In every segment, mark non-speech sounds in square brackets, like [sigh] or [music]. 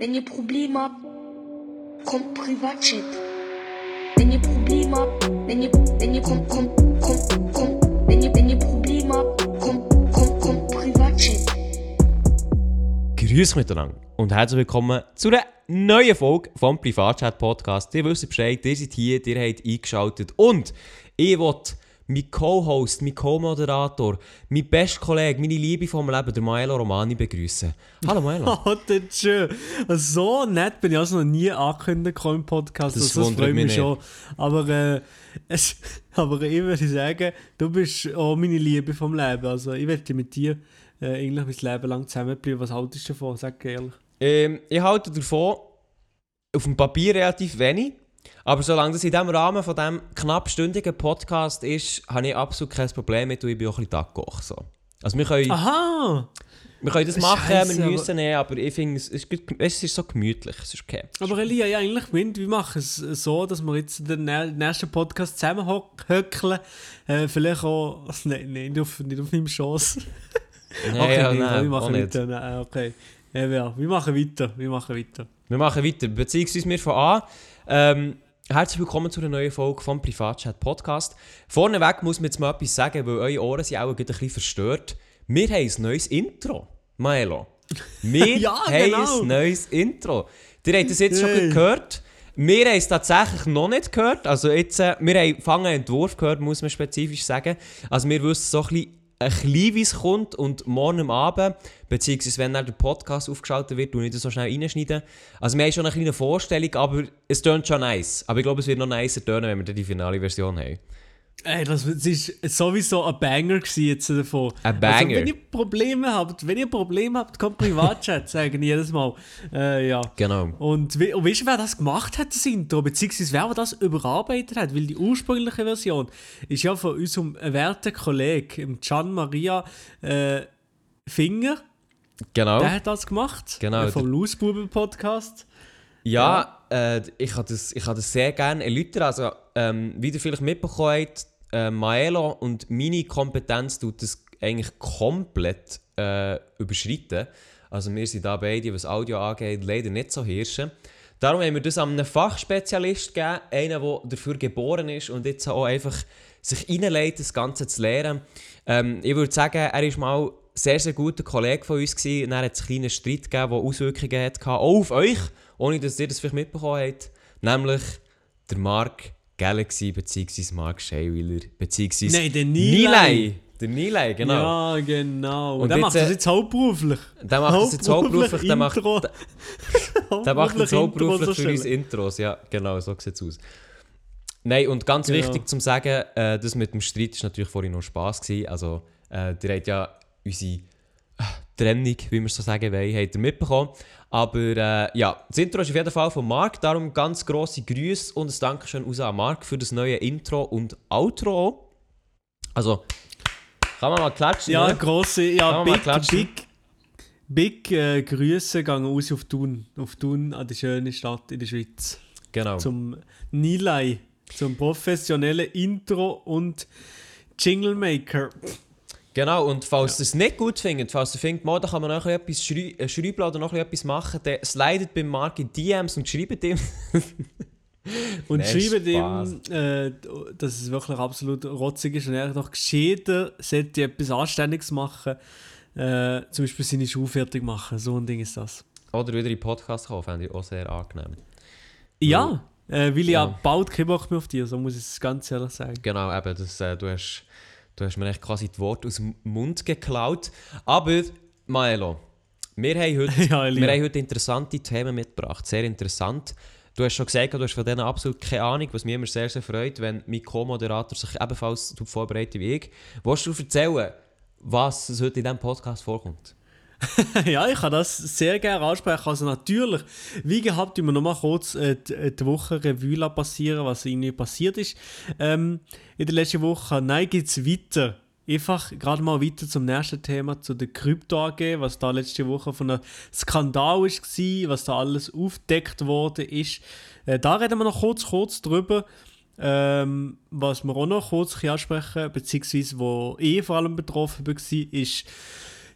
Wenn ihr Probleme habt, kommt Privatchat. Wenn ihr Probleme habt, wenn ihr, wenn ihr, kommt, kommt, kommt, kommt, wenn ihr, wenn ihr Probleme habt, kommt, kommt, kommt Privatchat. Grüß miteinander und herzlich willkommen zu einer neuen Folge vom Privatchat Podcast. Ihr wisst Bescheid, ihr seid hier, ihr habt eingeschaltet und ich wollte mein Co-Host, mein Co-Moderator, mein bester Kollege, meine Liebe vom Leben, der Maelo Romani begrüßen. Hallo Maelo. [laughs] Oh, das ist schön. So nett bin ich also noch nie angekündigt im Podcast. Das also, wundert mich schon. Aber, äh, es, [laughs] aber ich würde sagen, du bist auch meine Liebe vom Leben. Also ich werde mit dir äh, eigentlich mein Leben lang zusammenbleiben. Was haltest du davon? Sag ehrlich. Ähm, ich halte davon auf dem Papier relativ wenig. Aber solange das in diesem Rahmen von diesem knappstündigen Podcast ist, habe ich absolut kein Problem mit und ich bin auch ein bisschen Tagkoch. So. Also wir können, Aha! wir können das machen, Scheisse, wir müssen nicht, aber ich finde, es ist, es ist so gemütlich, es ist okay. Aber Elia, ja, eigentlich wir machen es so, dass wir jetzt den nä- nächsten Podcast zusammenhöckeln. Äh, vielleicht auch. [laughs] Nein, nein, nicht auf, nicht auf meinem Schoss. [laughs] Nein, Okay, ja, nein, nein, wir machen weiter. Nein, okay. Ja, ja, wir machen weiter. Wir machen weiter. Wir machen weiter, beziehungsweise wir von an. Ähm, herzlich willkommen zu einer neuen Folge vom Privatchat Podcast. Vorneweg muss man jetzt mal etwas sagen, weil eure Ohren sind auch ein bisschen verstört. Wir haben ein neues Intro, Maelo. Wir [laughs] Ja, haben genau. ein neues Intro. Ihr habt das jetzt schon gehört. Wir haben es tatsächlich noch nicht gehört. Also jetzt, äh, wir haben fangen einen Entwurf gehört, muss man spezifisch sagen. Also wir wissen so ein bisschen, ein bisschen wie es kommt und morgen Abend, beziehungsweise wenn dann der Podcast aufgeschaltet wird, und das so schnell reinschneiden. Also wir haben schon eine kleine Vorstellung, aber es tönt schon nice. Aber ich glaube, es wird noch nicer tönen, wenn wir dann die finale Version haben. Ey, das ist sowieso ein Banger gewesen jetzt davon. Ein Banger. Also, wenn ihr Probleme habt, wenn ihr Probleme habt, kommt Privatchat, [laughs] sagen jedes Mal. Äh, ja. Genau. Und, we und weißt du, wer das gemacht hat, das Intro? Beziehungsweise wer das überarbeitet hat? Weil die ursprüngliche Version ist ja von unserem werten Kollegen, Gian Maria äh, Finger. Genau. Der hat das gemacht. Genau, Äh, vom Lausbuben Podcast. Ja, Äh, ich kann das, ich kann das sehr gerne erläutern. Also, ähm, wie ihr vielleicht mitbekommen habt, äh, Maelo und meine Kompetenz tut das eigentlich komplett äh, überschreiten. Also wir sind da beide, was Audio angeht, leider nicht so hirschen. Darum haben wir das an einen Fachspezialist gegeben, einen, der dafür geboren ist und jetzt auch einfach sich reinlegt, das Ganze zu lernen. Ähm, ich würde sagen, er ist mal sehr, sehr guter Kollege von uns gewesen. Und dann hat einen kleinen Streit gegeben, der Auswirkungen hatte, auch auf euch, ohne dass ihr das vielleicht mitbekommen habt. Nämlich der Mark Galaxy bzw. Mark Scheiwiller bzw. Nein, der Nilay. Der Nilay, genau. Ja, genau. Und der macht das äh, jetzt hauptberuflich. Der macht das jetzt hauptberuflich, der macht, [laughs] der macht das hauptberuflich für uns. Intros. Ja, genau, so sieht es aus. Nein, und ganz Genau. wichtig zum sagen, äh, das mit dem Streit war natürlich vorhin noch Spass. Gewesen. Also, äh, ihr habt ja unsere Trennung, wie wir so sagen wollen, habt ihr mitbekommen. Aber äh, ja, das Intro ist auf jeden Fall von Marc, darum ganz grosse Grüße und ein Dankeschön raus an Marc für das neue Intro und Outro. Also, kann man mal klatschen, Ja, ne? grosse, ja, big, big, big äh, Grüße gehen aus auf Thun. Auf Thun, an die schöne Stadt in der Schweiz. Genau. Zum Nilay, zum professionellen Intro- und Jinglemaker. Genau, und falls ihr es nicht gut findet, falls ihr findet, mal, da kann man noch etwas schrei äh, schreiben oder noch etwas machen, dann slidet beim Mark in DMs und schreibt ihm. [laughs] Und Nein, schreibt ihm, äh, dass es wirklich absolut rotzig ist und er doch gescheiter sollte etwas Anständiges machen. Äh, zum Beispiel seine Schuhe fertig machen. So ein Ding ist das. Oder wieder in Podcast kommen, fände ich auch sehr angenehm. Ja, äh, weil ich Ja. ja bald keinen Bock mehr auf dich, so muss ich es ganz ehrlich sagen. Genau, eben, das, äh, du, hast, du hast mir echt quasi die Worte aus dem Mund geklaut. Aber, Maelo, wir haben heute, [laughs] Ja, wir haben heute interessante Themen mitgebracht. Sehr interessant. Du hast schon gesagt, du hast von denen absolut keine Ahnung, was mich immer sehr, sehr freut, wenn mein Co-Moderator sich ebenfalls darauf vorbereitet wie ich. Willst du erzählen, was heute in diesem Podcast vorkommt? [laughs] ja, ich kann das sehr gerne ansprechen. Also natürlich, wie gehabt, wir nochmal kurz äh, die, äh, die Woche Revue passieren, was irgendwie passiert ist. Ähm, in der letzten Woche, nein, geht es weiter. Einfach gerade mal weiter zum nächsten Thema, zu der Krypto AG, was da letzte Woche von einem Skandal war, was da alles aufgedeckt worden ist. Äh, da reden wir noch kurz, kurz drüber. Ähm, was wir auch noch kurz ansprechen, beziehungsweise wo ich vor allem betroffen war, ist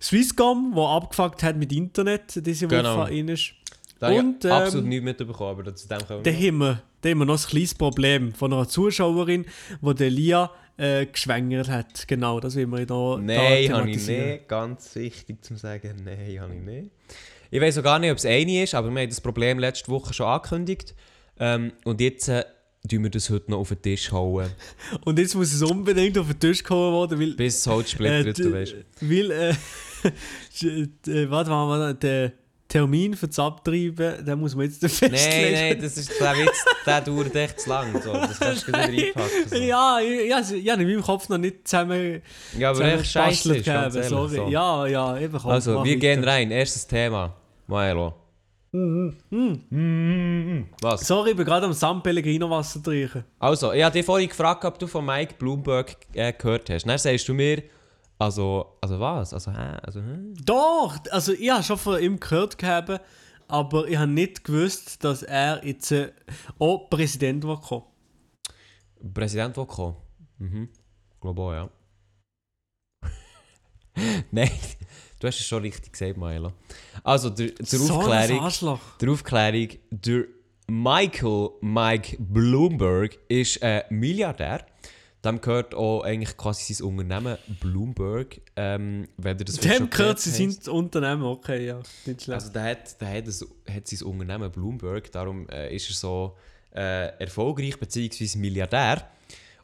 Swisscom, wo abgefuckt hat mit Internet diese Woche Genau. rein ist. Da Und, ähm, absolut nichts mitbekommen, aber zu dem kommen Da wir noch. haben, wir, da haben wir noch ein kleines Problem von einer Zuschauerin, die der Lia äh, geschwängert hat. Genau, das will wir da Nein, da habe ich nicht. Ganz wichtig zu sagen, nein, habe ich nicht. Ich weiß auch gar nicht, ob es eine ist, aber wir haben das Problem letzte Woche schon angekündigt. Ähm, und jetzt äh, tun wir das heute noch auf den Tisch hauen, [laughs] Und jetzt muss es unbedingt auf den Tisch gehauen werden, weil... bis das Holz [laughs] splittert, äh, du weißt. Weil, äh, äh, [laughs] [laughs] warte mal, der Termin für das Abtreiben, den muss man jetzt festlegen. [laughs] Nein, nein, das ist, der Witz, der [laughs] dauert echt zu lang. So. Das kannst du gleich wieder einpacken. So. Ja, ich, ja, ich habe in meinem Kopf noch nicht zusammen, Ja, aber zusammen echt scheiße ist, ganz gegeben, ehrlich. sorry. So. Ja, ja, eben komm, Also, wir gehen weiter. rein. Erstes Thema. Maelo. Was? Sorry, ich bin gerade am San Pellegrino Wasser trinken. Also, ich habe dich vorhin gefragt, ob du von Mike Bloomberg äh, gehört hast. Dann sagst du mir, also, also was? Also, hä? Also, hä? Doch, also ich habe schon von ihm gehört gehabt, aber ich habe nicht gewusst, dass er jetzt äh, auch Präsident kommen. Präsident kommen. Mhm. Glaube auch, ja. [laughs] Nein, du hast es schon richtig gesagt, Maelo. Also, der, So Aufklärung. Der Aufklärung, der Michael Mike Bloomberg ist ein Milliardär. Dem gehört auch eigentlich quasi sein Unternehmen Bloomberg. Ähm, wenn ihr das Dem gehört sein Unternehmen, okay, ja, nicht schlecht. Also der hat, der hat, ein, hat sein Unternehmen Bloomberg, darum äh, ist er so äh, erfolgreich bzw. Milliardär.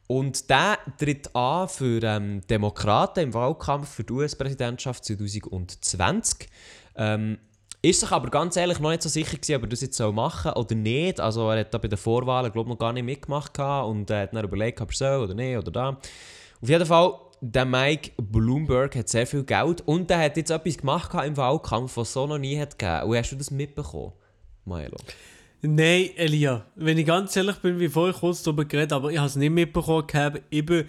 Und der tritt an für ähm, Demokraten im Wahlkampf für die US-Präsidentschaft 2020. Ähm, ist sich aber ganz ehrlich noch nicht so sicher gewesen, ob er das jetzt soll machen oder nicht. Also er hat da bei den Vorwahlen glaube noch gar nicht mitgemacht gehabt und er hat dann überlegt, ob er soll oder nicht oder da. Auf jeden Fall, der Mike Bloomberg hat sehr viel Geld und der hat jetzt etwas gemacht im Wahlkampf, was es so noch nie hat gegeben. Und hast du das mitbekommen, Milo? Nein, Elia, wenn ich ganz ehrlich bin, wie vorhin kurz darüber geredet, aber ich habe es nicht mitbekommen gehabt, ich war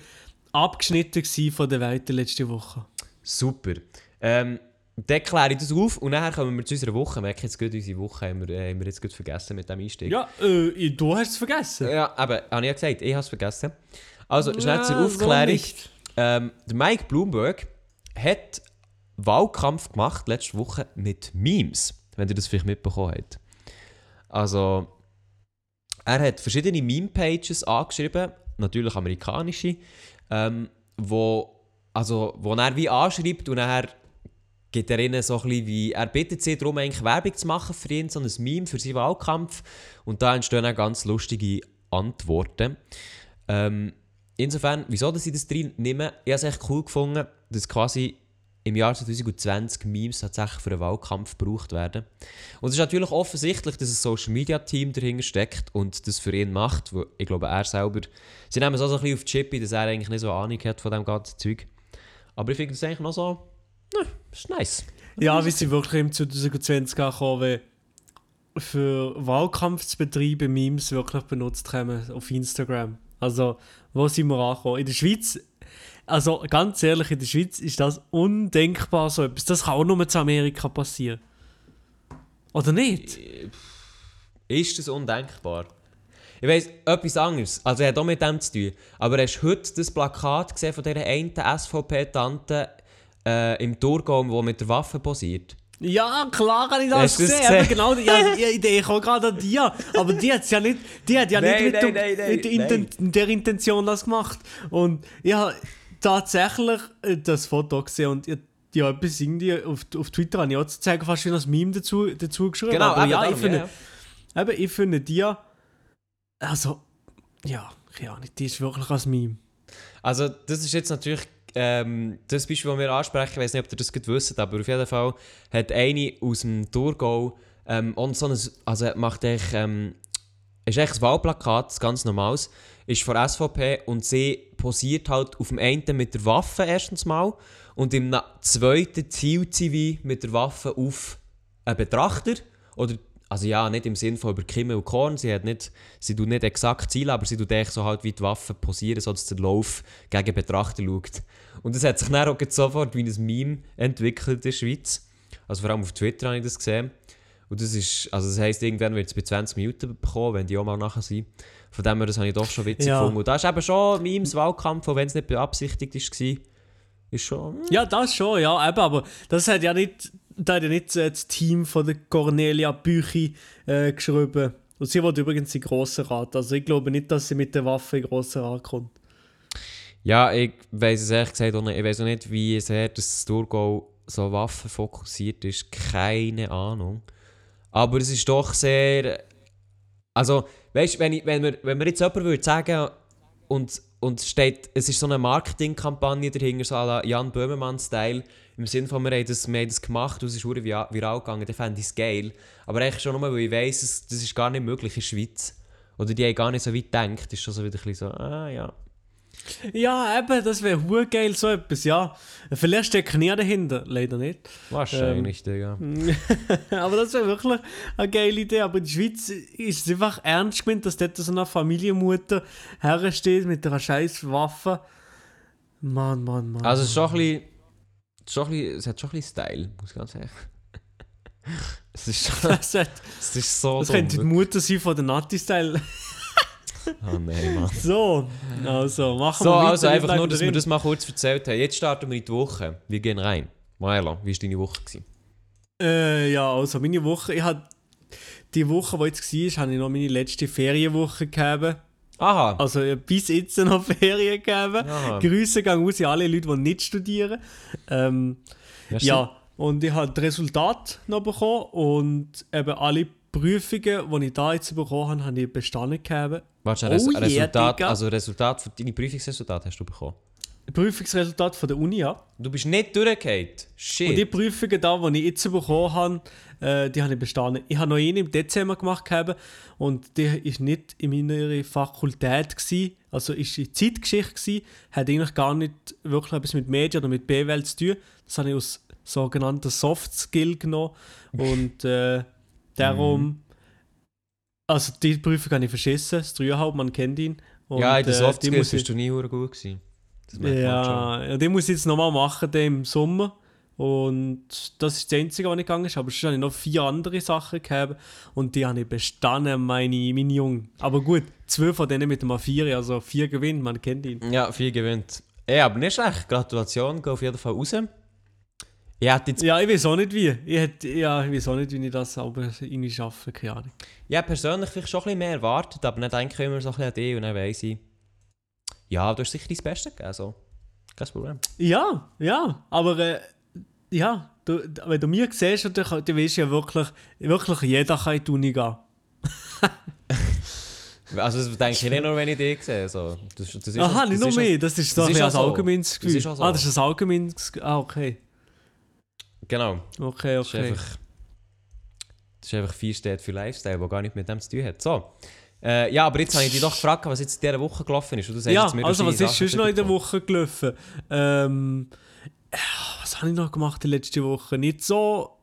abgeschnitten von der Welt letzte Woche. Super. Ähm, dann kläre ich das auf und nachher kommen wir zu unserer Woche. Merke jetzt gut, unsere Woche haben wir, äh, haben wir jetzt gut vergessen mit dem Einstieg. Ja, äh, du hast es vergessen. Ja, aber habe ich ja gesagt, ich habe es vergessen. Also, schnell Ja, zur so Aufklärung. nicht. ähm, der Mike Bloomberg hat Wahlkampf gemacht letzte Woche mit Memes, wenn ihr das vielleicht mitbekommen habt. Also, er hat verschiedene Meme-Pages angeschrieben, natürlich amerikanische, ähm, wo, also, wo er wie anschreibt und er gibt er ihnen so ein wie, er bittet sie darum, eigentlich Werbung zu machen für ihn, so ein Meme für seinen Wahlkampf. Und da entstehen auch ganz lustige Antworten. Ähm, insofern, wieso dass ich das drin nehme, ich habe es echt cool gefunden, dass quasi im Jahr 2020 Memes tatsächlich für einen Wahlkampf gebraucht werden. Und es ist natürlich offensichtlich, dass ein Social Media Team dahinter steckt und das für ihn macht, wo ich glaube, er selber, sie nehmen es auch so ein bisschen auf die Chippy, dass er eigentlich nicht so Ahnung hat von dem ganzen Zeug. Aber ich finde das eigentlich noch so, na, ist nice. Ja, wie sie wirklich im 2020 gekommen, für Wahlkampf zu betreiben Memes wirklich benutzt haben auf Instagram. Also, wo sind wir angekommen? In der Schweiz, also ganz ehrlich, in der Schweiz ist das undenkbar so etwas. Das kann auch nur zu Amerika passieren. Oder nicht? Ist das undenkbar? Ich weiss, etwas anderes. Also, er hat auch mit dem zu tun. Aber hast du heute das Plakat gesehen von dieser einen SVP-Tante äh, im Thurgau, die mit der Waffe posiert? Ja, klar habe ich das du das gesehen. gesehen? Genau, ja, [laughs] ja, ich denke auch gerade an die. Aber die hat ja nicht, die hat ja Nein, nicht mit, nein, dem- nein, mit der, Inten der Intention das gemacht. Und ich habe tatsächlich äh, das Foto gesehen und ich, ja, etwas irgendwie auf, auf Twitter habe ich auch zu zeigen, fast wie ein Meme dazu, dazu geschrieben. Genau, aber ja, ich finde, ja. eben, ich finde die, also, ja, keine Ahnung, die ist wirklich ein Meme. Also, das ist jetzt natürlich ähm, das Beispiel, das wir ansprechen. Ich weiß nicht, ob ihr das gut wisst, aber auf jeden Fall hat eine aus dem Thurgau ähm, und so ein, also macht echt, ähm, ist echt ein Wahlplakat, ganz normales, ist von SVP und sie posiert halt auf dem einen mit der Waffe erstens mal und im zweiten zielt sie wie mit der Waffe auf einen Betrachter oder also ja, nicht im Sinn von über Kimme und Korn, sie hat nicht, sie tut nicht exakt zielen, aber sie tut echt so halt wie die Waffe posieren, so dass der Lauf gegen Betrachter schaut. Und das hat sich dann auch sofort wie ein Meme entwickelt in der Schweiz. Also vor allem auf Twitter habe ich das gesehen. Und das ist, also das heisst, irgendwann wird es bei 20 Minuten bekommen, wenn die auch mal nachher sind. Von dem her, das habe ich doch schon witzig Ja. gefunden. Und da ist eben schon Memes Wahlkampf, auch wenn es nicht beabsichtigt ist, war, ist schon... hm. Ja, das schon, ja, eben, aber das hat ja nicht da hat ja nicht äh, das Team von der Cornelia Büchi äh, geschrieben. Und sie wollte übrigens in Grossen Rat. Also ich glaube nicht, dass sie mit der Waffe in Grossen Rat kommt. Ja, ich weiß es ehrlich gesagt auch nicht. Ich weiß auch nicht, wie sehr das Thurgau so waffenfokussiert ist. Keine Ahnung. Aber es ist doch sehr. Also, weißt du, wenn, ich- wenn, wenn wir jetzt jemand würde sagen und, und steht, es ist so eine Marketingkampagne dahinter, so à Jan Böhmermann-Style, im Sinne von, wir haben das, wir haben das gemacht und es ist viral gegangen, dann fände ich es geil. Aber eigentlich schon nur, weil ich weiss, es, das ist gar nicht möglich in der Schweiz. Oder die haben gar nicht so weit gedacht, ist schon so wieder ein bisschen so, ah ja. Ja, eben, das wäre geil, so etwas, ja. Vielleicht steckt nie dahinter, leider nicht. Wahrscheinlich, Digga. [laughs] aber das wäre wirklich eine geile Idee. Aber in der Schweiz ist es einfach ernst gemeint, dass dort so eine Familienmutter hersteht mit einer scheiß Waffe. Mann, Mann, Mann. Also es ist schon ein bisschen, schon ein bisschen, es hat schon ein bisschen Style, muss ich ganz ehrlich [laughs] Es ist, schon, das, hat, es ist so das dumm, könnte die. Mutter sein von der Nati-Style. Oh [laughs] nein, Mann. So, also machen So, wir weiter. also Wir einfach nur, dass wir drin. das mal kurz erzählt haben. Jetzt starten wir in die Woche. Wir gehen rein. Maela, wie war deine Woche? Gewesen? Äh, ja, also meine Woche, ich hatte die Woche, die jetzt war, habe ich noch meine letzte Ferienwoche gegeben. Aha. Also bis jetzt [laughs] noch Ferien gegeben. Aha. Grüße gehen raus an alle Leute, die nicht studieren. Ähm, ja, und ich habe das Resultat noch bekommen und eben alle Prüfungen, die ich da jetzt bekommen habe, habe ich bestanden gegeben. Warte, Oh yeah, Resultat, Digga. also Resultat deine Prüfungsresultat hast du bekommen. Prüfungsresultat von der Uni, ja. Du bist nicht durchgefallen. Shit. Und die Prüfungen da, die ich jetzt bekommen habe, äh, die habe ich bestanden. Ich habe noch eine im Dezember gemacht gehabt und die ist nicht in meiner Fakultät gewesen, also ist in Zeitgeschichte gewesen, hat eigentlich gar nicht wirklich etwas mit Medien oder mit BWL zu tun. Das habe ich aus sogenannten Soft Skill genommen und äh, darum, also die Prüfung habe ich verschissen, das 3,5, man kennt ihn. Und, ja, in den äh, Soft Skills muss ich- bist du nie gut gewesen. Schon. ja, ja, den muss ich jetzt nochmal machen, den im Sommer. Und das ist das Einzige, was nicht gegangen ist. Aber sonst habe ich noch vier andere Sachen gehabt. Und die habe ich bestanden, meine, meine Jungen. Aber gut, zwei von denen mit dem A4, also vier gewinnt, man kennt ihn. Ja, viel gewinnt. Ja, aber nicht schlecht. Gratulation, geh auf jeden Fall raus. Ich hätte jetzt Ja, ich weiß auch nicht wie. Ich, hätte, ja, ich weiß auch nicht, wie ich das aber irgendwie schaffe, keine Ahnung. Ja, persönlich vielleicht schon ein bisschen mehr erwartet, aber dann denke ich immer so ein bisschen an dich und dann weiss ich, ja, du hast sicher dein Bestes gegeben, so. Kein Problem. Ja, ja, aber äh, ja, du, wenn du mir siehst, dann, dann weißt du ja wirklich, wirklich jeder kann in die Uni gehen. [laughs] Also das denke ich nicht nur, wenn ich dich sehe, so. Das, das ist Aha, das nicht ist mehr, das ist so das ein ist als so. allgemeines Das Gefühl. ist auch so. Ah, das ist ein allgemeines Ge- Ah, okay. Genau. Okay, Das ist okay. einfach, das ist einfach vier steht für Lifestyle, der gar nicht mit dem zu tun hat. So. Äh, ja, aber jetzt habe ich dich doch gefragt, was jetzt in dieser Woche gelaufen ist. Du Ja, mir, also was ist Sachen sonst noch in der bekommen. Woche gelaufen? Ähm, was habe ich noch gemacht die letzte Woche? Nicht so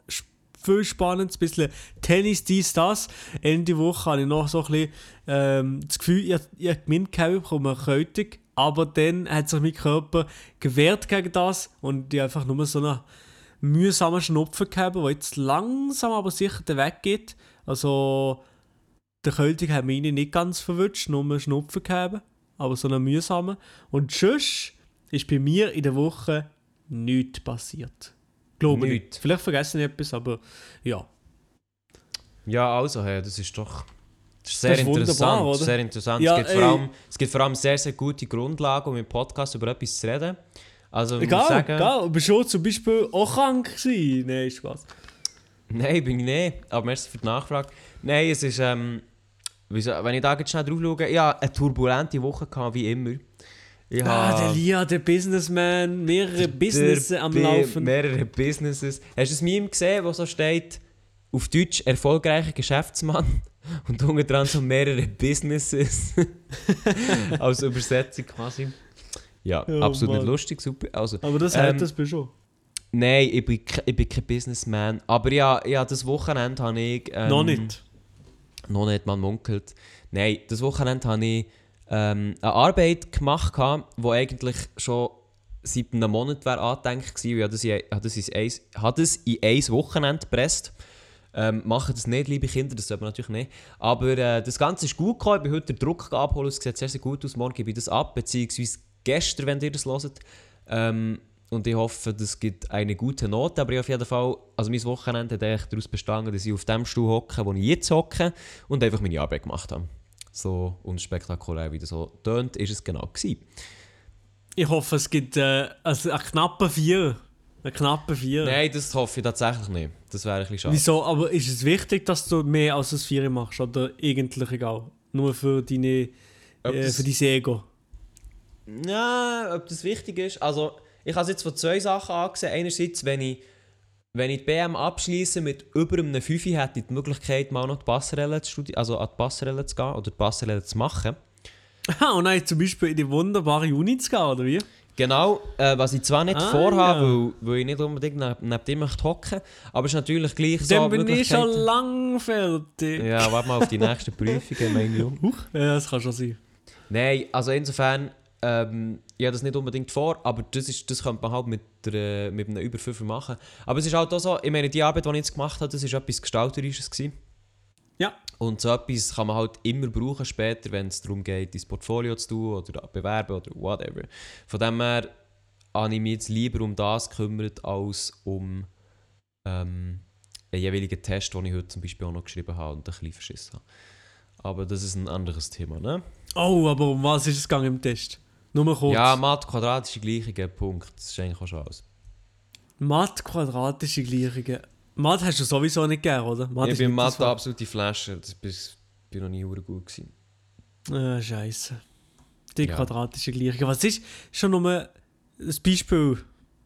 viel spannend, ein bisschen Tennis, dies, das. Ende Woche habe ich noch so ein bisschen ähm, das Gefühl, ich, ich habe gemeint, gehabt, ich bekomme eine Erkältung. Aber dann hat sich mein Körper gewehrt gegen das und ich habe einfach nur so einen mühsamen Schnupfen gehabt, der jetzt langsam aber sicher den Weg geht. Also der Kältung hat mich nicht ganz verwünscht, nur einen Schnupfen gehabt, aber so einen mühsamen. Und sonst ist bei mir in der Woche nichts passiert. Glaube Nichts. nicht. Vielleicht vergesse ich etwas, aber ja. Ja, also, hey, das ist doch das ist sehr Das ist interessant. oder? sehr interessant. Ja, es, gibt allem, es gibt vor allem sehr, sehr gute Grundlagen, um im Podcast über etwas zu reden. Also, ich muss sagen, egal. Aber schon zum Beispiel auch krank gewesen. Nein, Spaß. Nein, bin ich nicht. Aber merci für die Nachfrage. Nein, es ist, ähm, wieso, wenn ich da jetzt schnell drauf schaue, ja, eine turbulente Woche gehabt, wie immer. Ich Ah, der Lia, der Businessman, mehrere Business der am Bi- Laufen. Mehrere Businesses. Hast du das Meme gesehen, wo so steht, auf Deutsch erfolgreicher Geschäftsmann [laughs] und unten dran so mehrere Businesses [laughs] als Übersetzung quasi. Ja, Oh, absolut nicht Mann. lustig, super. Also, Aber das Ähm, hat das bei schon. nein, ich bin, ich bin kein Businessman, aber ja, ja, das Wochenende habe ich... Ähm, Noch nicht. Noch nicht, man munkelt. Nein, das Wochenende habe ich ähm, eine Arbeit gemacht, die eigentlich schon seit einem Monat wäre angedenkt gewesen. Ich habe das in, ein, habe das in ein Wochenende gepresst. Ähm, machen das nicht, liebe Kinder, das sollte man natürlich nicht. Aber äh, das Ganze ist gut gekommen. Ich bin heute den Druck abholen. Es sieht sehr, sehr gut aus. Morgen gebe ich das ab, beziehungsweise gestern, wenn ihr das hört. Ähm, und ich hoffe, das gibt eine gute Note. Aber ich auf jeden Fall, also mein Wochenende hat eigentlich daraus bestanden, dass ich auf dem Stuhl hocke, wo ich jetzt hocke und einfach meine Arbeit gemacht habe. So unspektakulär, wie das so tönt, ist es genau gewesen. Ich hoffe, es gibt äh, also einen knappen Vier. Einen knappen Vier. Nein, das hoffe ich tatsächlich nicht. Das wäre ein bisschen schade. Wieso? Aber ist es wichtig, dass du mehr als ein Vier machst? Oder eigentlich egal? Nur für deine äh, für dein Ego? Ja, ob das wichtig ist. Also, ich habe es jetzt von zwei Sachen angesehen. Einerseits, wenn ich, wenn ich die BM abschließe mit über einem 5, hätte ich die Möglichkeit, mal noch die Passerelle zu studi- also an die Passerelle zu gehen oder die Passerelle zu machen. [laughs] Ah, und nein, zum Beispiel in die wunderbare Uni zu gehen, oder wie? Genau, äh, was ich zwar nicht Ah, vorhabe, ja. weil, weil ich nicht unbedingt neben, neben dir möchte hocken, aber es ist natürlich gleich so Dann bin ich schon lang fertig. Ja, warte mal auf die nächsten Prüfungen, mein Junge. [laughs] Ja, das kann schon sein. Nein, also insofern, ähm, ich habe das nicht unbedingt vor, aber das, ist, das könnte man halt mit, der, mit einem über 5 machen. Aber es ist halt auch so, ich meine, die Arbeit, die ich jetzt gemacht habe, das war etwas Gestalterisches. Gewesen. Ja. Und so etwas kann man halt immer brauchen später, wenn es darum geht, dein Portfolio zu tun oder bewerben oder whatever. Von dem her habe ich mich jetzt lieber um das gekümmert, als um ähm, einen jeweiligen Test, den ich heute zum Beispiel auch noch geschrieben habe und ein bisschen verschissen habe. Aber das ist ein anderes Thema, ne? Oh, aber um was ist es gegangen im Test? Nur kurz. Ja, Mathe, quadratische Gleichungen, Punkt. Das ist eigentlich auch schon alles. Mathe, quadratische Gleichungen. Mathe hast du sowieso nicht gern, oder? Mathe ich bin Mathe Fach. absolute Flasche. Das bin noch nie gut gewesen. Ah, scheiße. Die Ja. quadratische Gleichung. Was ist schon nur ein Beispiel?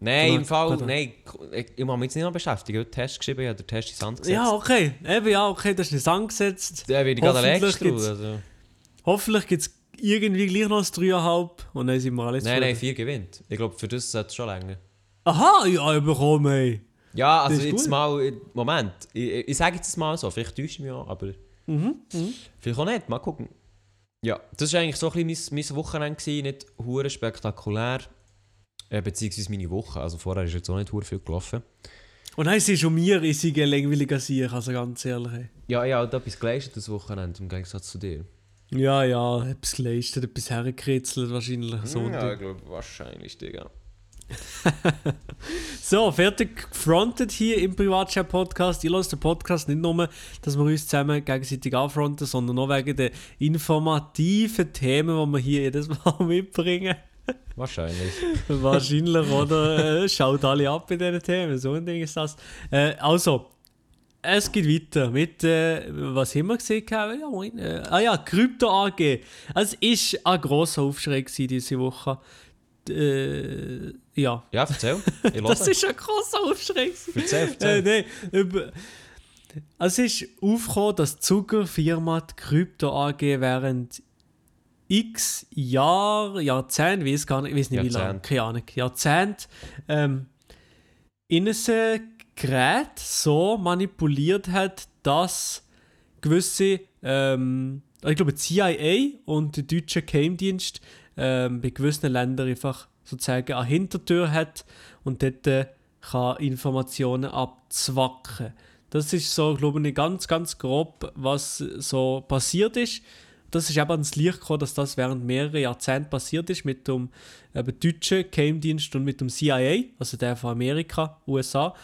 Nein, im Fall, nein, ich, ich muss mich jetzt nicht noch beschäftigen. Ich habe Test geschrieben, ich habe den Test ins Sand gesetzt. Ja, okay. Eben, ja, okay, das ist nicht angesetzt. Der wird gerade Also. Hoffentlich gibt es irgendwie gleich noch ein 3,5 und dann sind wir alles Nein, nein, zufrieden. vier gewinnt. Ich glaube, für das sollte es schon länger. Aha, ja, ich bekomme, ey. Ja, Das also ist jetzt gut. mal, äh, Moment. Ich, ich, ich sage jetzt mal so, vielleicht täusche ich mich auch, aber Mhm, mhm. vielleicht auch nicht. Mal gucken. Ja, das war eigentlich so ein bisschen mein, mein Wochenende, gewesen, nicht hure spektakulär. Äh, beziehungsweise meine Woche. Also vorher ist jetzt auch nicht hure viel gelaufen. Und dann ist es schon mir, ich sei ein langweiliger Sieg, also ganz ehrlich. ey. Ja, ich habe etwas geleistet das Wochenende, im Gegensatz zu dir. Ja, ja, etwas geleistet, etwas hergekritzelt wahrscheinlich. So, ja, ich glaube wahrscheinlich, Digga. [laughs] so fertig gefrontet hier im Privatchat-Podcast. Ich lasse den Podcast nicht nur, dass wir uns zusammen gegenseitig anfronten, sondern auch wegen den informativen Themen, die wir hier jedes Mal [laughs] mitbringen. Wahrscheinlich. [laughs] Wahrscheinlich, oder? Äh, schaut alle ab bei diesen Themen. So ein Ding ist das. Äh, also, es geht weiter mit, äh, was haben wir gesehen? Ja, moin, äh, ah ja, Krypto AG. Es war ein grosser Aufschrei diese Woche. Äh, ja. Ja, erzähl. [laughs] Das ist ein grosser Aufschrei. gewesen. Erzähl, Äh, erzähl. nein, es ist aufgekommen, dass die Zuckerfirma die Krypto AG während x Jahr, Jahrzehnt, weiß gar nicht, weiß nicht wie lange, Jahrzehnt. keine Ahnung, Jahrzehnt, ähm, in ein Gerät so manipuliert hat, dass gewisse, ähm, ich glaube, die CIA und der deutsche Geheimdienst ähm, bei gewissen Ländern einfach sozusagen eine Hintertür hat und dort äh, kann Informationen abzwacken. Das ist so, glaube ich, ganz, ganz grob, was so passiert ist. Das ist eben ans Licht gekommen, dass das während mehrerer Jahrzehnte passiert ist mit dem eben, deutschen Geheimdienst und mit dem CIA, also der von Amerika, USA.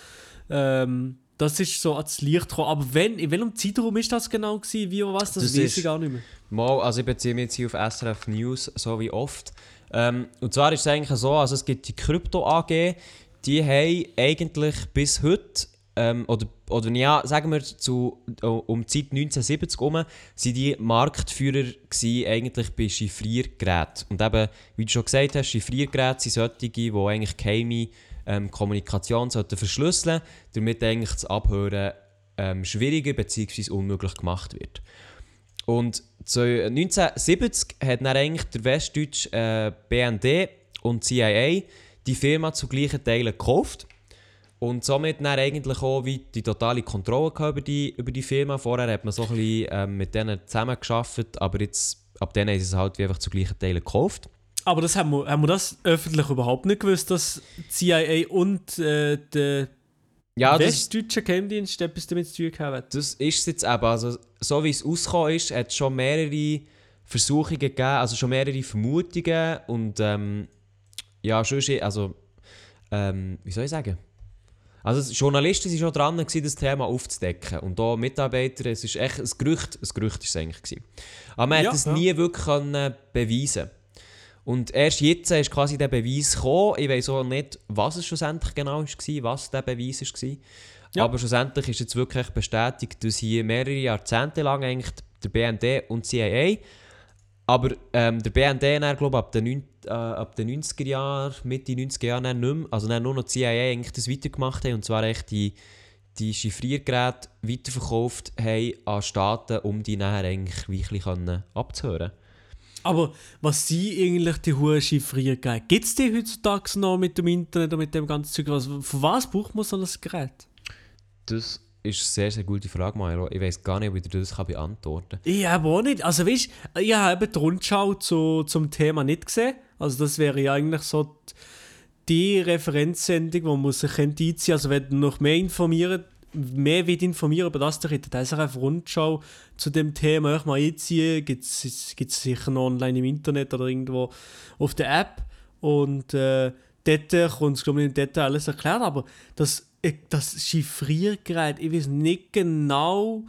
Ähm, das ist so ans Licht gekommen. Aber wenn, in welchem Zeitraum ist das genau gewesen? Wie oder was? Das, Das weiß ich gar nicht mehr. Mal, also ich beziehe mich jetzt hier auf SRF News, so wie oft. Ähm, und zwar ist es eigentlich so, also es gibt die Krypto AG, die haben eigentlich bis heute, ähm, oder, oder ja, sagen wir zu, um die Zeit 1970 herum, sind die Marktführer gewesen, eigentlich bei Chiffriergeräten. Und eben, wie du schon gesagt hast, Chiffriergeräte sind solche, die eigentlich geheime ähm, Kommunikation sollten verschlüsseln damit eigentlich das Abhören ähm, schwieriger bzw. unmöglich gemacht wird. Und zu 1970 hat dann eigentlich der westdeutsche äh, BND und CIA die Firma zu gleichen Teilen gekauft. Und somit dann eigentlich auch wie die totale Kontrolle über die, über die Firma. Vorher hat man so ein bisschen ähm, mit denen zusammengearbeitet, aber jetzt, ab denen ist es halt wie einfach zu gleichen Teilen gekauft. Aber das haben wir, haben wir das öffentlich überhaupt nicht gewusst, dass die CIA und äh, der Ja, westdeutsche Geheimdienst etwas damit zu tun haben. das ist es jetzt eben. Also, so wie es ausgekommen ist, hat es schon mehrere Versuchungen gegeben, also schon mehrere Vermutungen und ähm, ja, schon ist, also ähm, wie soll ich sagen? Also Journalisten waren schon dran, gewesen, das Thema aufzudecken. Und auch Mitarbeiter, es ist echt ein Gerücht, ein Gerücht ist es eigentlich gewesen. Aber man Ja, hat es ja. nie wirklich können beweisen Und erst jetzt ist quasi der Beweis gekommen. Ich weiß auch nicht, was es schlussendlich genau war, was der Beweis war. Ja. Aber schlussendlich ist jetzt wirklich bestätigt, dass hier mehrere Jahrzehnte lang eigentlich der BND und CIA, aber ähm, der BND dann, glaube ich, ab den, äh, ab den 90er Jahren, Mitte 90er Jahren dann nicht mehr, also dann nur noch die CIA eigentlich das weitergemacht haben und zwar echt die, die Chiffriergeräte weiterverkauft haben an Staaten, um die nachher eigentlich wirklich abzuhören. Aber was sind eigentlich die hohen Chiffriergeräte? Gibt es die heutzutage noch mit dem Internet und mit dem ganzen Zeug? Was, für was braucht man so ein Gerät? Das ist eine sehr, sehr gute Frage, Mario. Ich weiß gar nicht, ob ich das kann beantworten kann. Ich habe auch nicht. Also weißt du, ich habe eben die Rundschau zu, zum Thema nicht gesehen. Also das wäre ja eigentlich so die Referenzsendung, wo man sich könnte einziehen Also wenn du noch mehr informieren, mehr will informieren über das, dann hätte das auch auf Rundschau zu dem Thema auch mal einziehen. Gibt es sicher noch online im Internet oder irgendwo auf der App. Und äh, dort kommt es, glaube ich, im Detail alles erklärt. Aber das, äh, das Chiffriergerät, ich weiß nicht genau,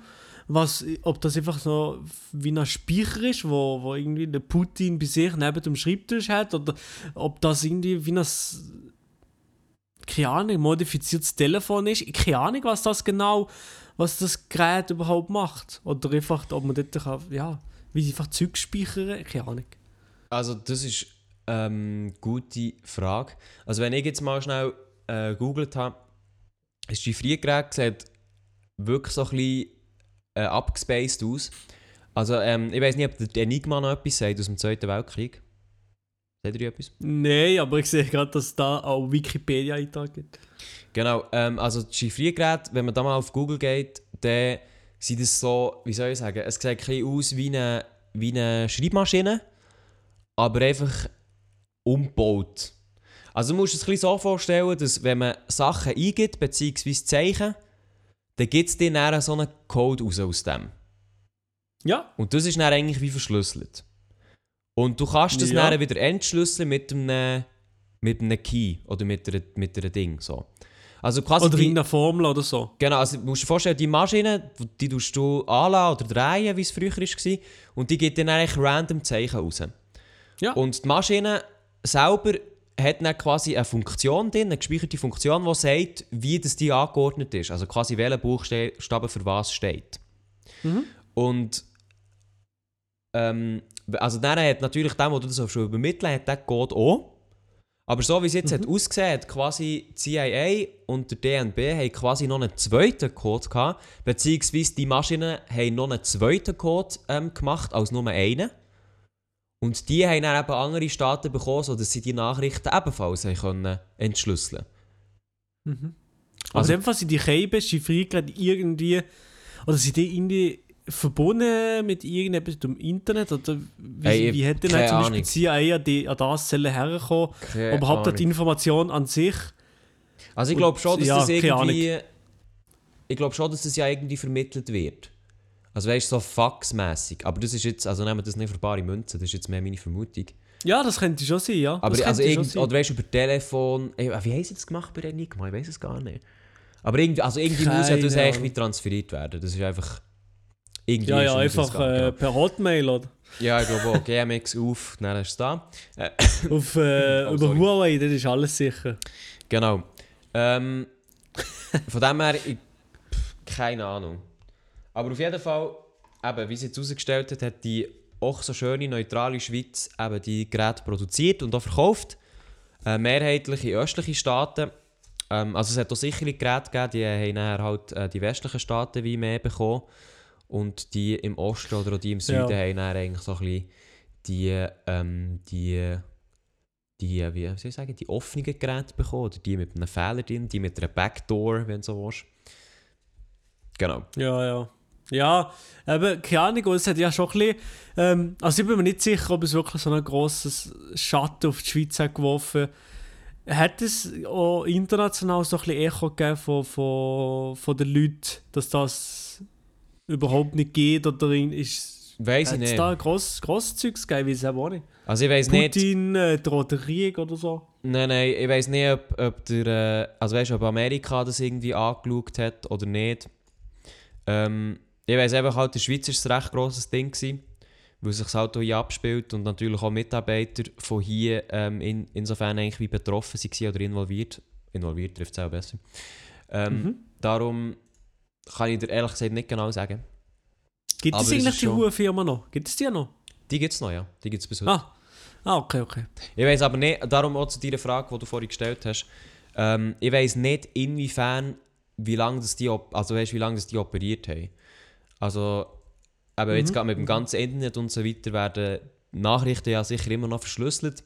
was, ob das einfach so wie ein Speicher ist, wo, wo irgendwie der Putin bei sich neben dem Schreibtisch hat, oder ob das irgendwie wie ein keine Ahnung, modifiziertes Telefon ist. Keine Ahnung, was das genau, was das Gerät überhaupt macht. Oder einfach, ob man dort kann, ja, wie sie einfach Zeug speichern, keine Ahnung. Also das ist ähm, gute Frage. Also wenn ich jetzt mal schnell äh, googelt habe, ist die Chiffriergerät sieht wirklich so ein bisschen äh, abgespaced aus. Also ähm, ich weiß nicht, ob der Enigma noch etwas sagt aus dem Zweiten Weltkrieg. Seht ihr etwas? Nein, aber ich sehe gerade, dass es da auch Wikipedia-Eintrag gibt. Genau, ähm, also die Chiffriergeräte, wenn man da mal auf Google geht, dann sieht es so, wie soll ich sagen, es sieht ein bisschen aus wie eine, wie eine Schreibmaschine, aber einfach umgebaut. Also du musst es ein bisschen so vorstellen, dass wenn man Sachen eingibt, bzw. Zeichen, dann gibt es dir dann so einen Code raus aus dem. Ja, Und das ist dann eigentlich wie verschlüsselt. Und du kannst das Ja. dann wieder entschlüsseln mit einem, mit einem Key oder mit einer, mit einer Ding. So. Also quasi oder in einer Formel oder so. Genau, also du musst dir vorstellen, die Maschine, die tust du anlassen oder drehen, wie es früher war, und die gibt dann eigentlich random Zeichen raus. Ja. Und die Maschine selber hat dann quasi eine Funktion drin, eine gespeicherte Funktion, die sagt, wie das die angeordnet ist. Also quasi welcher Buchstabe für was steht. Mhm. Und ähm, also dann hat natürlich der, der das schon übermitteln hat, der Code auch. Aber so wie es jetzt hat ausgesehen hat, quasi die CIA und der DNB haben quasi noch einen zweiten Code gehabt, beziehungsweise die Maschinen haben noch einen zweiten Code ähm, gemacht als nur einen. Und die haben dann eben andere Staaten bekommen, sodass sie die Nachrichten ebenfalls haben können entschlüsseln Mhm. Also- Also, in dem Fall sind die Käben, Chiffriergeräte irgendwie, oder sind die irgendwie verbunden mit irgendetwas im Internet? Oder wie, Ey, wie hätte denn zum Beispiel CIA an, die, an das sollen herkommen? Keine Überhaupt die. Information an sich? Also ich glaube schon, dass ja, das irgendwie. Ich glaube schon, dass das ja irgendwie vermittelt wird. Also weißt du, so faxmäßig. Aber das ist jetzt, also nehmen wir das nicht für bare Münze, das ist jetzt mehr meine Vermutung. Ja, das könnte schon sein, ja. Aber also irgend, oder weißt du, über Telefon. Ey, wie haben sie das gemacht bei Enigma? Ich weiß es gar nicht. Aber irgendwie, also irgendwie muss ja das eigentlich transferiert werden. Das ist einfach. Irgendwie ja, ja, einfach äh, ja. per Hotmail oder ja, ich glaube auch. GMX auf, dann ist es da. Äh, auf, äh, Oh, über sorry. Huawei, das ist alles sicher. Genau. Ähm, von dem her, ich, keine Ahnung. Aber auf jeden Fall, eben, wie sie jetzt herausgestellt hat, hat die auch so schöne, neutrale Schweiz eben die Geräte produziert und auch verkauft. Äh, mehrheitlich in östliche Staaten. Ähm, also es hat auch sichere Geräte gegeben, die haben nachher halt äh, die westlichen Staaten wie mehr bekommen. Und die im Osten oder die im Süden Ja. haben dann eigentlich so ein bisschen die, ähm, die die, wie soll ich sagen, die offenen Geräte bekommen, oder die mit einem Fehler drin, die mit einer Backdoor, wenn du so willst. Genau. Ja, ja. Ja, eben, keine Ahnung, es hat ja schon ein bisschen, ähm, also ich bin mir nicht sicher, ob es wirklich so ein grosses Schatten auf die Schweiz hat geworfen hat es auch international so ein bisschen Echo gegeben von, von, von den Leuten, dass das überhaupt nicht geht oder ist Weiß ich es da nicht. gross, gross Zeugs gegeben, weiß ich aber auch nicht. Also ich weiß nicht. Putin äh, droht der Krieg oder so. Nein, nein, ich weiß nicht, ob, ob, der, äh, also weißt, ob Amerika das irgendwie angeschaut hat oder nicht. Ähm, ich weiß einfach halt, in der Schweiz war es ein recht grosses Ding, gewesen, weil sich das halt auch hier abspielt und natürlich auch Mitarbeiter von hier ähm, in, insofern eigentlich wie betroffen waren oder involviert. Involviert trifft es auch besser. Ähm, Mhm. Darum kann ich dir ehrlich gesagt nicht genau sagen. Gibt Aber es eigentlich die hohe Firma noch? Gibt es die noch? Die gibt es noch, ja. Die gibt es bis heute. Ah. ah, okay, okay. Ich weiß aber nicht, darum auch zu deiner Frage, die du vorhin gestellt hast. Ähm, ich weiß nicht, inwiefern, wie lange das die, also weißt, wie lange das die operiert haben. Also, aber jetzt Mhm, gerade mit dem mhm. ganzen Internet und so weiter werden Nachrichten ja sicher immer noch verschlüsselt.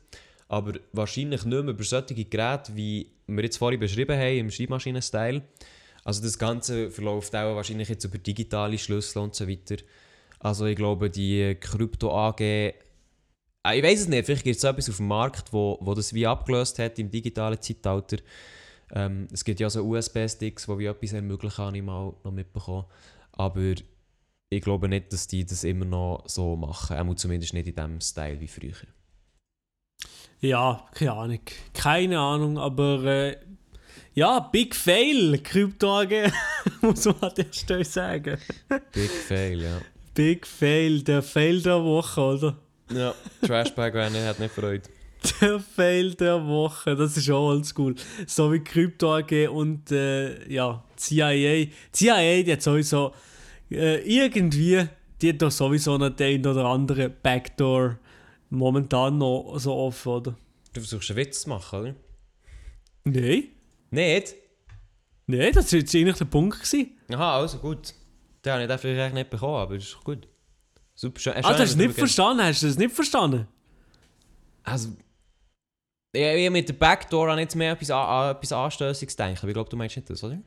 Aber wahrscheinlich nicht mehr über solche Geräte, wie wir jetzt vorhin beschrieben haben, im Schreibmaschinen-Style. Also das Ganze verläuft auch wahrscheinlich jetzt über digitale Schlüssel und so weiter. Also ich glaube, die Krypto-AG Ah, Ich weiß es nicht, vielleicht gibt es etwas auf dem Markt, wo, wo das wie abgelöst hat im digitalen Zeitalter. Ähm, es gibt ja so USB-Sticks, die wie etwas ermöglichen, habe ich mal noch mitbekommen. Aber ich glaube nicht, dass die das immer noch so machen. Auch zumindest nicht in dem Style wie früher. Ja, keine Ahnung. Keine Ahnung, aber äh, ja, Big Fail, Krypto AG, [laughs] muss man an der Stelle sagen. Big Fail, ja. Big Fail, der Fail der Woche, oder? Ja, Trashbag hat nicht Freude. Der Fail der Woche, das ist auch oldschool. So wie Krypto AG und äh, ja, CIA. CIA, die hat sowieso äh, irgendwie, die hat doch sowieso noch den oder andere Backdoor momentan noch so offen, oder? Du versuchst einen Witz zu machen, oder? Nein, Nicht? nein, das war jetzt eigentlich der Punkt. Gewesen. Aha, also gut. Den habe ich dafür eigentlich nicht bekommen, aber das ist doch gut. Super schön. Ah, du hast es nicht verstanden, hast du das nicht verstanden? Also, ich, ich mit der Backdoor an jetzt mehr etwas, an, etwas Anstößiges denken. Ich glaube, du meinst nicht das, oder?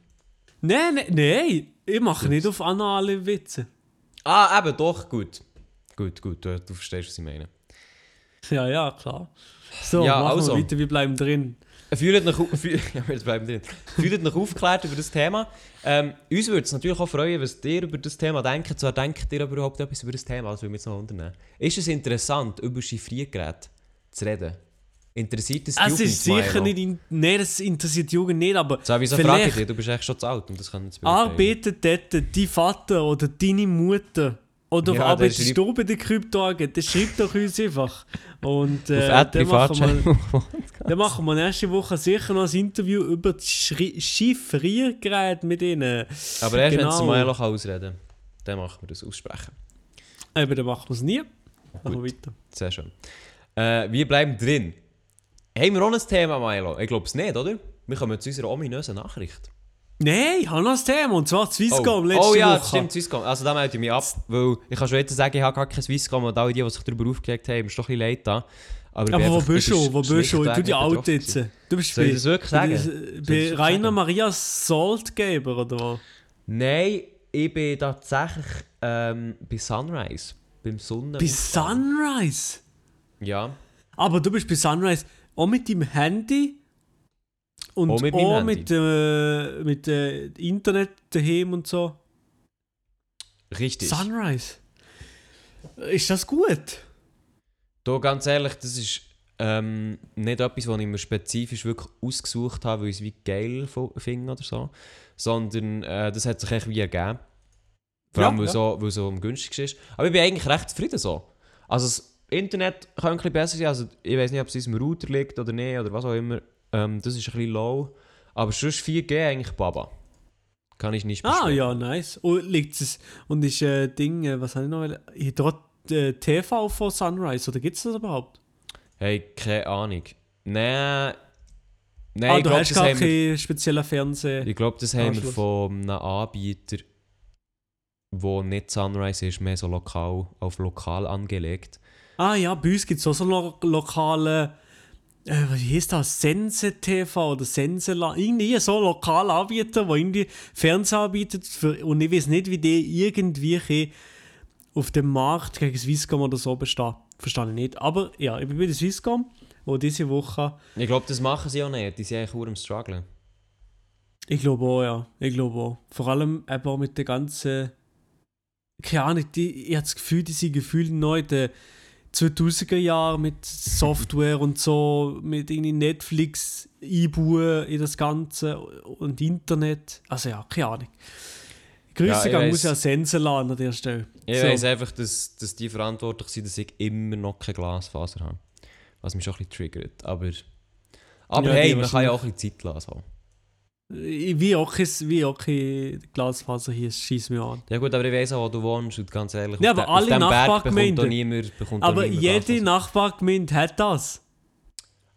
Nein, nein, nein, ich mache nicht auf anale Witze. Ah, eben, doch, gut. Gut, gut, du, du verstehst, was ich meine. Ja, ja, klar. So, Ja, machen also. wir weiter, wir bleiben drin. Fühlt euch, [laughs] ja, wir bleiben drin. Fühlt euch aufgeklärt über das Thema. Ähm, uns würde es natürlich auch freuen, was ihr über das Thema denkt. Zwar denkt ihr aber überhaupt etwas über das Thema, das würde mich jetzt noch wundern. Ist es interessant, über Chiffriergeräte zu reden? Interessiert es die Es Jugend, ist sicher nicht. In Nein, das interessiert die Jugend nicht, aber. So, wieso frage ich dich? Du bist echt schon zu alt und das beurteilen. arbeitet dort dein Vater oder deine Mutter. Oder Ja, der arbeitest schreibt- du bei der Krypto AG? Das schreibt doch uns einfach. Und äh, Auf dann, machen wir, dann machen wir nächste Woche sicher noch ein Interview über das Schri- Chiffriergerät mit ihnen. Aber erst wenn es Genau. mal ausreden dann machen wir das aussprechen. Eben, dann machen wir es nie. Machen wir weiter. Sehr schön. Äh, wir bleiben drin. Haben wir auch ein Thema, Milo? Ich glaube es nicht, oder? Wir kommen zu unserer ominösen Nachricht. Nein, ich habe noch ein Thema, und zwar Swisscom oh. letzte oh ja, Woche. stimmt, Swisscom. Also da melde ich mich ab, weil ich kann schon jetzt sagen, ich habe gar kein Swisscom und alle die, die sich darüber aufgeregt haben, ist doch ein bisschen leid da. Aber, ich Aber wo bist ich du? Wo bist du? Du die alt jetzt. Du bist Soll ich bei, das wirklich sagen? bei, ich Rainer sagen? Maria Saltgeber, oder was? Nein, ich bin tatsächlich ähm, bei Sunrise. Beim Sonnen. Bei Sunrise? Ja. Aber du bist bei Sunrise auch mit deinem Handy und Auch auch mit meinem mit, äh, mit äh, Internet daheim und so. Richtig. Sunrise. Ist das gut? Da ganz ehrlich, das ist ähm, nicht etwas, was ich mir spezifisch wirklich ausgesucht habe, weil ich es wie geil finde oder so. Sondern äh, das hat sich echt wie ergeben. Vor Ja, allem, weil, ja. So, weil es so am günstigsten ist. Aber ich bin eigentlich recht zufrieden so. Also das Internet kann ein bisschen besser sein. Also ich weiß nicht, ob es in unserem Router liegt oder nicht oder was auch immer. Ähm, das ist ein bisschen low. Aber sonst 4G eigentlich Baba. Kann ich nicht Ah, beschweren. ja, nice. Und liegt es und ist äh, Ding, äh, was habe ich noch? Hier dort äh, TV von Sunrise oder gibt es das überhaupt? Hey, keine Ahnung. Nein. Nein, ah, ich du glaube, hast das gar keinen speziellen Fernseher. Ich glaube, das haben wir von einem Anbieter, wo nicht Sunrise ist, mehr so lokal, auf lokal angelegt. Ah ja, bei uns gibt es auch so lo lokale, äh, wie heißt das, Sense TV oder Sense, irgendwie so lokale Anbieter, die irgendwie Fernsehen anbieten für, und ich weiß nicht, wie die irgendwie auf dem Markt gegen Swisscom oder so bestehen. Verstehe ich nicht. Aber ja, ich bin bei der Swisscom, wo diese Woche, Ich glaube, das machen sie auch nicht. Die sind eigentlich nur am struggeln. ich glaube auch, ja, ich glaube auch. Vor allem eben auch mit der ganzen, keine Ahnung, die, ich habe das Gefühl, die sind gefühlt neu, der, 2000er Jahren mit Software und so, mit irgendwie Netflix einbauen in das Ganze und Internet. Also ja, keine Ahnung. Grüße Ja, muss ja Sensen lassen an der Stelle. Ich So. weiss einfach, dass, dass die verantwortlich sind, dass ich immer noch keine Glasfaser habe. Was mich schon ein bisschen triggert. Aber, aber Ja, hey, man kann ja auch ein bisschen Zeit lassen. So. Wie auch, kein- wie auch Glasfaser hier, schießt mir an. Ja gut, aber ich weiss auch, wo du wohnst und ganz ehrlich, Ja, aber alle Nachbargemeinden- niemand, Aber jede. Nachbargemeinde hat das.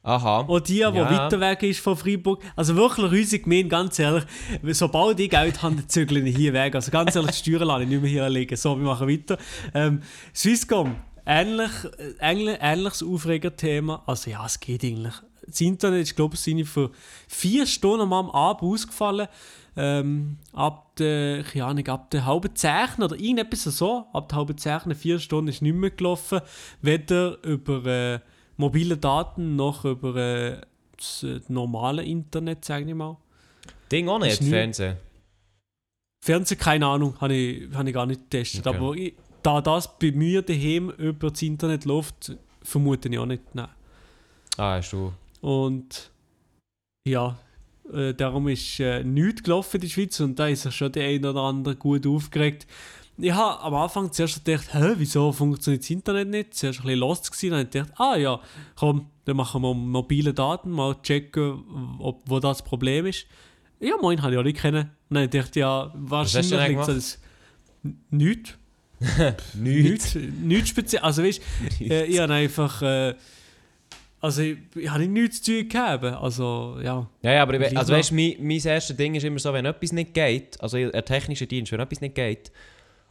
Aha. Und die, die Ja. weiter weg ist von Freiburg. Also wirklich unsere Gemeinde, ganz ehrlich, sobald ich Geld habe, zügle ich hier weg. Also ganz ehrlich, die Steuern lasse ich nicht mehr hier liegen. So, wir machen weiter. Ähm, Swisscom, ähnlich, äh, ähnlich, ähnliches Aufregerthema. Also ja, es geht eigentlich. Das Internet ist, glaube ich, für vier Stunden am Abend ausgefallen. Ähm, ab der, keine Ahnung, ab der halben Zeichen oder irgendetwas so. Ab der halben Zeichen, vier Stunden ist nicht mehr gelaufen. Weder über äh, mobile Daten noch über äh, das äh, normale Internet, sage ich mal. Ding auch nicht, nie- Fernsehen. Fernsehen, keine Ahnung, habe ich, hab ich gar nicht getestet. Okay. Aber ich, da das bei mir daheim über das Internet läuft, vermute ich auch nicht. Nein. Ah, hast du. Und ja, äh, darum ist äh, nichts gelaufen in der Schweiz und da ist sich schon der eine oder andere gut aufgeregt. Ich habe am Anfang zuerst gedacht, hä, wieso funktioniert das Internet nicht? Zuerst ein bisschen lost gewesen, dann habe ich gedacht, ah ja, komm, dann machen wir mobile Daten, mal checken, ob, wo das Problem ist. Ja, moin, habe ich auch nicht kennen. Habe ich gedacht, ja, du wahrscheinlich liegt es [laughs] nichts. Nichts. Nichts, speziell. Also weißt [laughs] äh, ich habe einfach. Äh, also ich, ich habe nichts zu tun gehabt. Also ja. Ja, ja, aber ich, also weißt, mein, mein erstes Ding ist immer so, wenn etwas nicht geht, also ein technischer Dienst, wenn etwas nicht geht,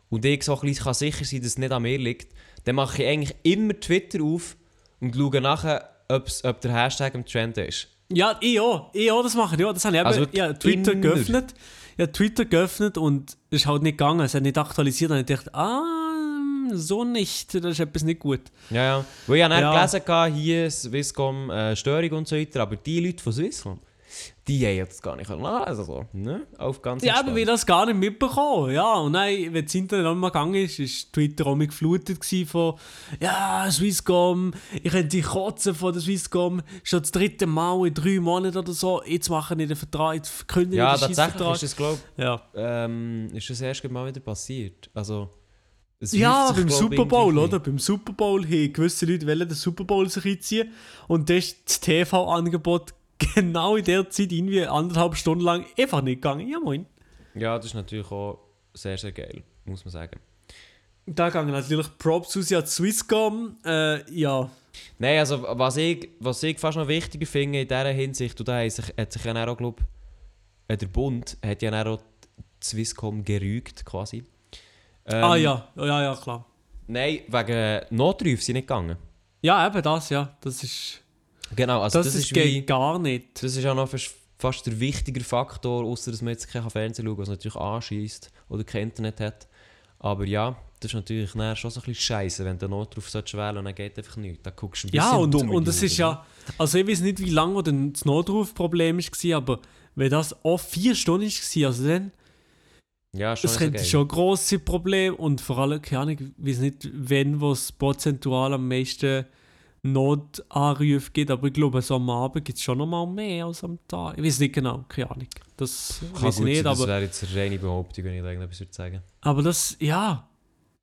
und ich so ein bisschen kann sicher sein, dass es nicht an mir liegt, dann mache ich eigentlich immer Twitter auf und schaue nachher, ob's, ob der Hashtag im Trend ist. Ja, ich auch. Ich auch, das mache ich auch. Das habe ich eben, Also ja, Twitter immer. geöffnet. Ja, Twitter geöffnet und es ist halt nicht gegangen. Es hat nicht aktualisiert. Und ich dachte, ah, so nicht. Das ist etwas nicht gut. Ja, ja. Weil ich habe Ja. gelesen, hatte, hier Swisscom äh, Störung und so weiter, aber die Leute von Swisscom, die haben jetzt gar nicht also so, ne? Auf ganz Ja, aber wir das gar nicht mitbekommen. Ja, und dann, wenn das Internet einmal gegangen ist, ist Twitter auch mit geflutet von ja, Swisscom, ich könnte die kotzen von der Swisscom, schon das dritte Mal in drei Monaten oder so, jetzt machen wir den Vertrag, jetzt verkündigen Ja, den tatsächlich Scheissvertrag. ist das, glaube Ja, ähm, ist das erst mal wieder passiert. Also, es ja beim Super Bowl, oder? Beim Super Bowl haben gewisse Leute wollen den Super Bowl sich einziehen und das ist das TV-Angebot genau in der Zeit, irgendwie anderthalb Stunden lang, einfach nicht gegangen. Ja, moin. Ja, das ist natürlich auch sehr, sehr geil, muss man sagen. Da gehen natürlich Props aus an Swisscom. Äh, ja, Nein, also was ich, was ich fast noch wichtiger finde in dieser Hinsicht, und da hat sich, hat sich ja auch, glaube äh, der Bund hat ja auch die Swisscom gerügt, quasi. Ähm, ah ja, ja, ja, klar. Nein, wegen Notrufe sind nicht gegangen. Ja, eben das, ja. Das ist. Genau, also Das, das, ist, wie, gar nicht. das ist auch noch fast, fast der wichtigere Faktor, außer dass man jetzt kein Fernsehen schaut, was natürlich anschießt oder kein Internet hat. Aber ja, das ist natürlich schon so ein bisschen scheiße, wenn du Notruf wählen und dann geht einfach nichts. Dann guckst du ein bisschen Ja, und, dumm und es ist ja. Also, ich weiß nicht, wie lange das Notrufproblem war, aber wenn das auch vier Stunden war, also dann. Ja, schon Das könnte schon ein grosses Problem und vor allem, keine Ahnung, ich weiß nicht, wenn was prozentual am meisten Notanrufe gibt, aber ich glaube, so am Abend gibt es schon noch mal mehr als am Tag. Ich weiß nicht genau, keine Ahnung. Das Kann weiß ich nicht, sein, das aber, wäre jetzt eine reine Behauptung, wenn ich da irgendetwas würde sagen. aber das, ja,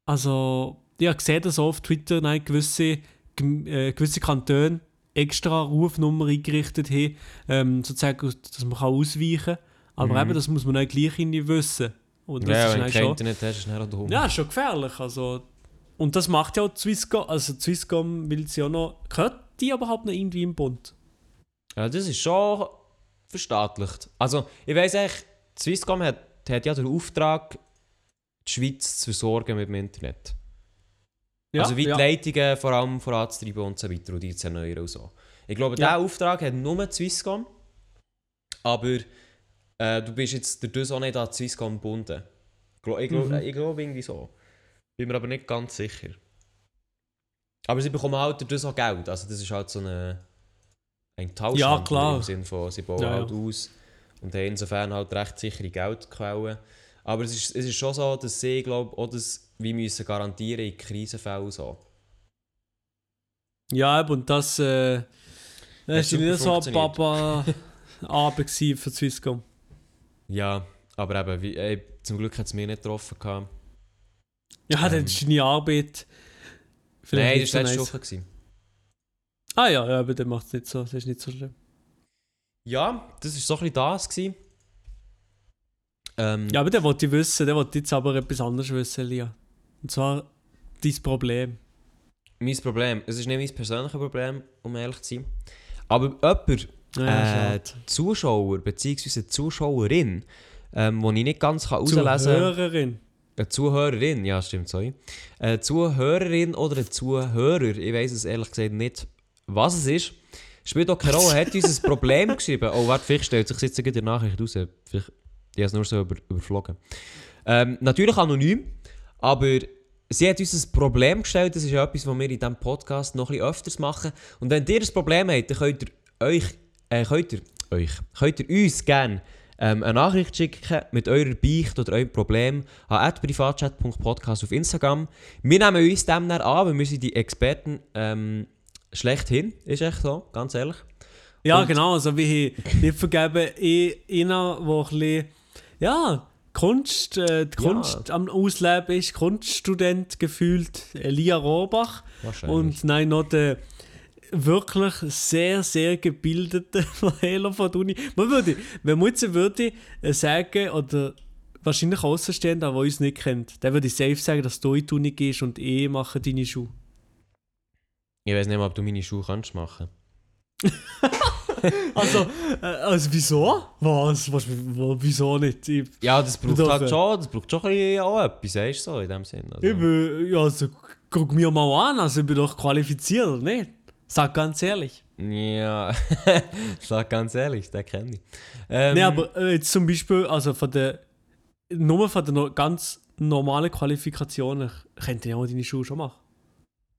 also, ich habe gesehen, dass auf Twitter nein, gewisse, äh, gewisse Kantone extra Rufnummer eingerichtet haben, ähm, sozusagen, dass man kann ausweichen kann. Aber Mhm. eben, das muss man dann gleich irgendwie wissen. Und das Ja, ist wenn du kein. Internet hast, ist es dumm. Ja, ist schon gefährlich. Also, und das macht ja auch Swisscom. Also, Swisscom will sie ja noch. Gehört die überhaupt noch irgendwie im Bund? Ja, das ist schon verstaatlicht. Also, ich weiss eigentlich, Swisscom hat, hat ja den Auftrag, die Schweiz zu versorgen mit dem Internet. also wie ja. die Leitungen vor allem voranzutreiben und so weiter und die zu erneuern und so. Ich glaube, Ja. diesen Auftrag hat nur Swisscom, aber äh, du bist jetzt dadurch auch nicht an die Swisscom gebunden. Ich glaube Mhm. ich glaub irgendwie so. Bin mir aber nicht ganz sicher. Aber sie bekommen halt dadurch auch Geld, also das ist halt so eine, ein Tauschhandel Ja, klar. im Sinne von, sie bauen Ja, ja. halt aus und haben insofern halt recht sichere Geldquellen. Aber es ist, es ist schon so, dass sie, glaube auch das wie müssen garantieren in Krisenfällen so. Ja, und das, äh, das war nicht so. Papa-Abend [laughs] für Swisscom. Ja, aber eben, wie, ey, zum Glück hat es mich nicht getroffen. Gehabt. Ja, dann Ähm. ist deine Arbeit vielleicht Nein, das war letzte. Woche. Gewesen. Ah ja, ja, aber dann macht es nicht so, das ist nicht so schlimm. Ja, das war so ein bisschen das. Gewesen. Ähm, Ja, aber der wollte ich wissen, der wollte jetzt aber etwas anderes wissen, Lia. Und zwar dein Problem. Mein Problem, es ist nicht mein persönliches Problem, um ehrlich zu sein. Aber jemand, Ja, äh. Zuschauer bzw. Zuschauerin, ähm, ich nicht ganz kann herauslesen kann. Hörerin. Eine Zuhörerin, ja stimmt, sorry. Eine Zuhörerin oder ein Zuhörer, ich weiß es ehrlich gesagt nicht, was es ist. Spielt auch keine Rolle, hat uns ein Problem [laughs] geschrieben. Oh, warte, vielleicht stellt sich jetzt in der Nachricht raus. Vielleicht, ich habe es nur so über, überflogen. Ähm, natürlich anonym, aber sie hat uns ein Problem gestellt. Das ist ja etwas, was wir in diesem Podcast noch ein bisschen öfters machen. Und wenn ihr ein Problem habt, dann könnt ihr euch, äh, könnt ihr, euch, könnt ihr uns gerne ähm, eine Nachricht schicken mit eurer Beicht oder eurem Problem an privatchat.podcast auf Instagram. Wir nehmen uns dem dann an, weil wir sind die Experten ähm, schlechthin. Ist echt so, ganz ehrlich. Ja, Und- genau. Also, wir nicht vergeben, eh einer, der ein bisschen, ja, Kunst, äh, die Ja. Kunst am Ausleben ist, Kunststudent gefühlt, Elia Rohrbach. Wahrscheinlich. Und nein, noch der wirklich sehr, sehr gebildete [laughs] Maheler von der Uni. Man würde, wenn man jetzt würde sagen, oder wahrscheinlich Außenstehender, der uns nicht kennt, der würde safe sagen, dass du in die Uni gehst und eh machen deine Schuhe. ich weiß nicht mal, ob du meine Schuhe kannst machen. [laughs] Also, äh, also wieso? Was? Was? Wieso nicht? Ich, Ja, das braucht halt schon, das braucht schon ein bisschen auch etwas, weißt du, so in dem Sinn. Also. ich bin, ja, also, guck mir mal an, also ich bin doch qualifiziert, oder nicht? Sag ganz ehrlich. Ja, [laughs] sag ganz ehrlich, den kenne ich. Ähm, Nee, aber äh, jetzt zum Beispiel, also von der, nur von der no ganz normalen Qualifikationen, könnte ich auch deine Schuhe schon machen.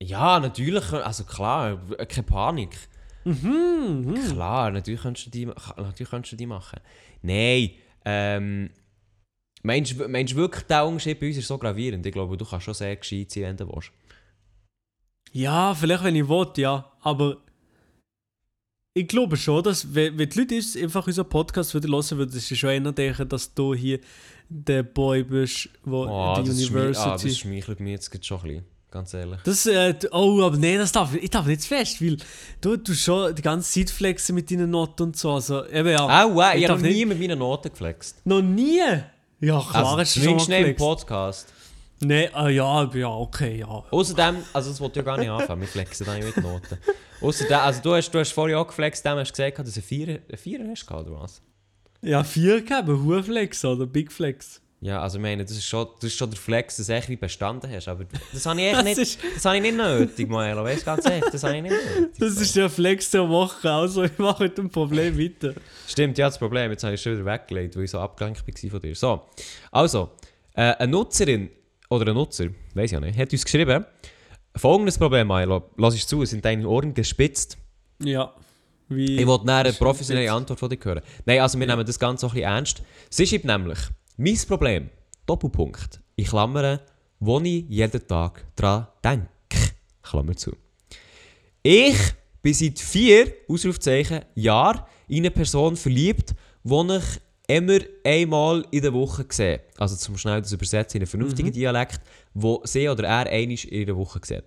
Ja, natürlich, also klar, äh, keine Panik. Mhm, mhm. Klar, natürlich kannst du die, natürlich kannst du die machen. Nein, ähm, meinst du meinst du wirklich, der Unterschied bei uns ist so gravierend? Ich glaube, du kannst schon sehr gescheit sein, wenn du willst. Ja, vielleicht wenn ich will, ja. Aber ich glaube schon, dass wenn, wenn die Leute einfach unseren Podcast würden hören würden, sie schon eher denken, dass du hier der Boy bist, wo Oh, die das, schmei- ah, das University... schmeichelt mir jetzt schon ein bisschen, ganz ehrlich. Das, äh, oh, aber nee, das darf, ich darf nicht fest, weil du, du schon die ganze Zeit flexen mit deinen Noten und so. Also, eben ja. Au, äh, ich ich habe noch nie mit meinen Noten geflext. Noch nie? Ja, klar, Also, hast du schon mal nicht im geflext. Podcast. Nee, ah, ja, ja, okay, ja. Außerdem, also das wollte ich gar nicht anfangen, wir flexen dann mit Noten. Außerdem, also du hast, du hast vorhin auch geflext, dem hast du gesagt, dass du einen Vierer, einen Vierer hast oder was? Ja, vier gegeben, Hurflex oder Big Flex. Ja, also ich meine, das ist schon, das ist schon der Flex, dass du echt wie bestanden hast, aber das habe ich echt Das nicht, ist- das habe ich nicht nötig, Maelo, weißt du, ganz echt, das habe ich nicht nötig. Das ist der Flex der Woche, also ich mache mit dem Problem weiter. Stimmt, ja, das Problem, jetzt habe ich schon wieder weggelegt, weil ich so abgelenkt war von dir. So, also, äh, eine Nutzerin, oder ein Nutzer, weiß ich ja nicht, hat uns geschrieben, folgendes Problem, Maelo, lass ich zu, es sind deine Ohren gespitzt. Ja. Wie Ich wollte eine professionelle Antwort von dir hören. Nein, also wir nehmen das Ganze auch ein bisschen ernst. Sie schreibt nämlich, mein Problem, Doppelpunkt, in Klammern, wo ich jeden Tag dran denke, Klammer zu. Ich bin seit vier, Ausrufzeichen, Jahren in eine Person verliebt, die ich immer einmal in der Woche sehe. Also zum schnell das übersetzen in einen vernünftigen Dialekt, wo sie oder er einmal in der Woche sieht.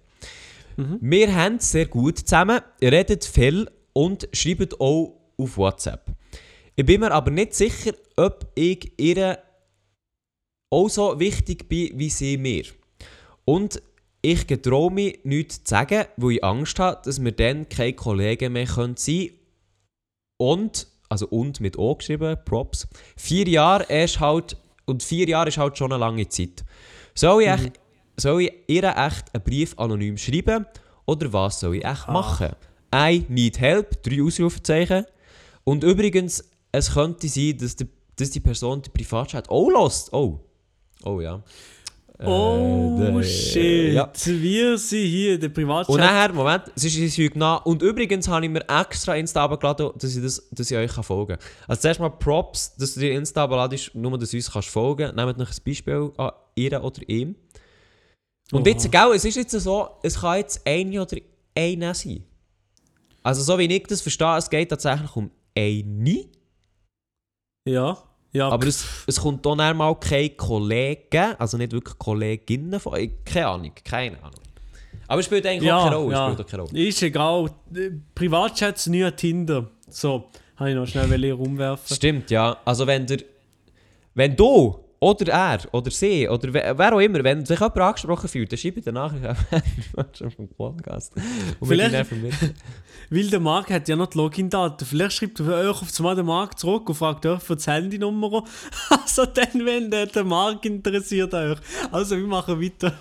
Wir haben es sehr gut zusammen, redet viel und schreiben auch auf WhatsApp. Ich bin mir aber nicht sicher, ob ich ihr auch so wichtig bin wie sie mir. Und ich getraue mich nichts zu sagen, weil ich Angst habe, dass wir dann keine Kollegen mehr sein können. Und, also und mit O geschrieben, Props, vier Jahre ist halt, und vier Jahre ist halt schon eine lange Zeit. Soll ich, echt, soll ich ihr echt einen Brief anonym schreiben oder was soll ich echt machen? I need help, drei Ausrufezeichen. Und übrigens, es könnte sein, dass die, dass die Person die Privatchat auch lässt. Oh. Oh ja. Oh Äh, shit, Ja. wir sind hier in der Privatchat. Und nachher, Moment, es ist ein Zeug nach. Und übrigens habe ich mir extra Insta runtergeladen, dass ich, das, dass ich euch kann folgen kann. Also zuerst mal Props, dass du dir Insta runterladest, nur dass du uns kannst folgen Nehmt noch ein Beispiel an ihr oder ihm. Und Oha. jetzt, gell, es ist jetzt so, es kann jetzt eine oder einer sein. Also so wie ich das verstehe, es geht tatsächlich um eine. Ja. Ja, Aber es, es kommt auch mal keine Kollegen, also nicht wirklich Kolleginnen von euch. Keine Ahnung, keine Ahnung. Aber es spielt eigentlich auch ja, keine Rolle. ja. Spielt auch keine Rolle. Ist egal. Privatchats nie Tinder. So, habe ich noch schnell [laughs] rumwerfen. Stimmt, ja. Also wenn der, wenn du oder er oder sie oder wer, auch immer, wenn sich jemand angesprochen fühlt, dann schreibe ich danach schon vom Podcast. Und Vielleicht-. [laughs] Weil der Marc hat ja noch die Login-Daten. Vielleicht schreibt er euch auf einmal den Marc zurück und fragt euch für die Handynummer. [laughs] Also dann, wenn der, der Marc interessiert euch. Also wir machen weiter.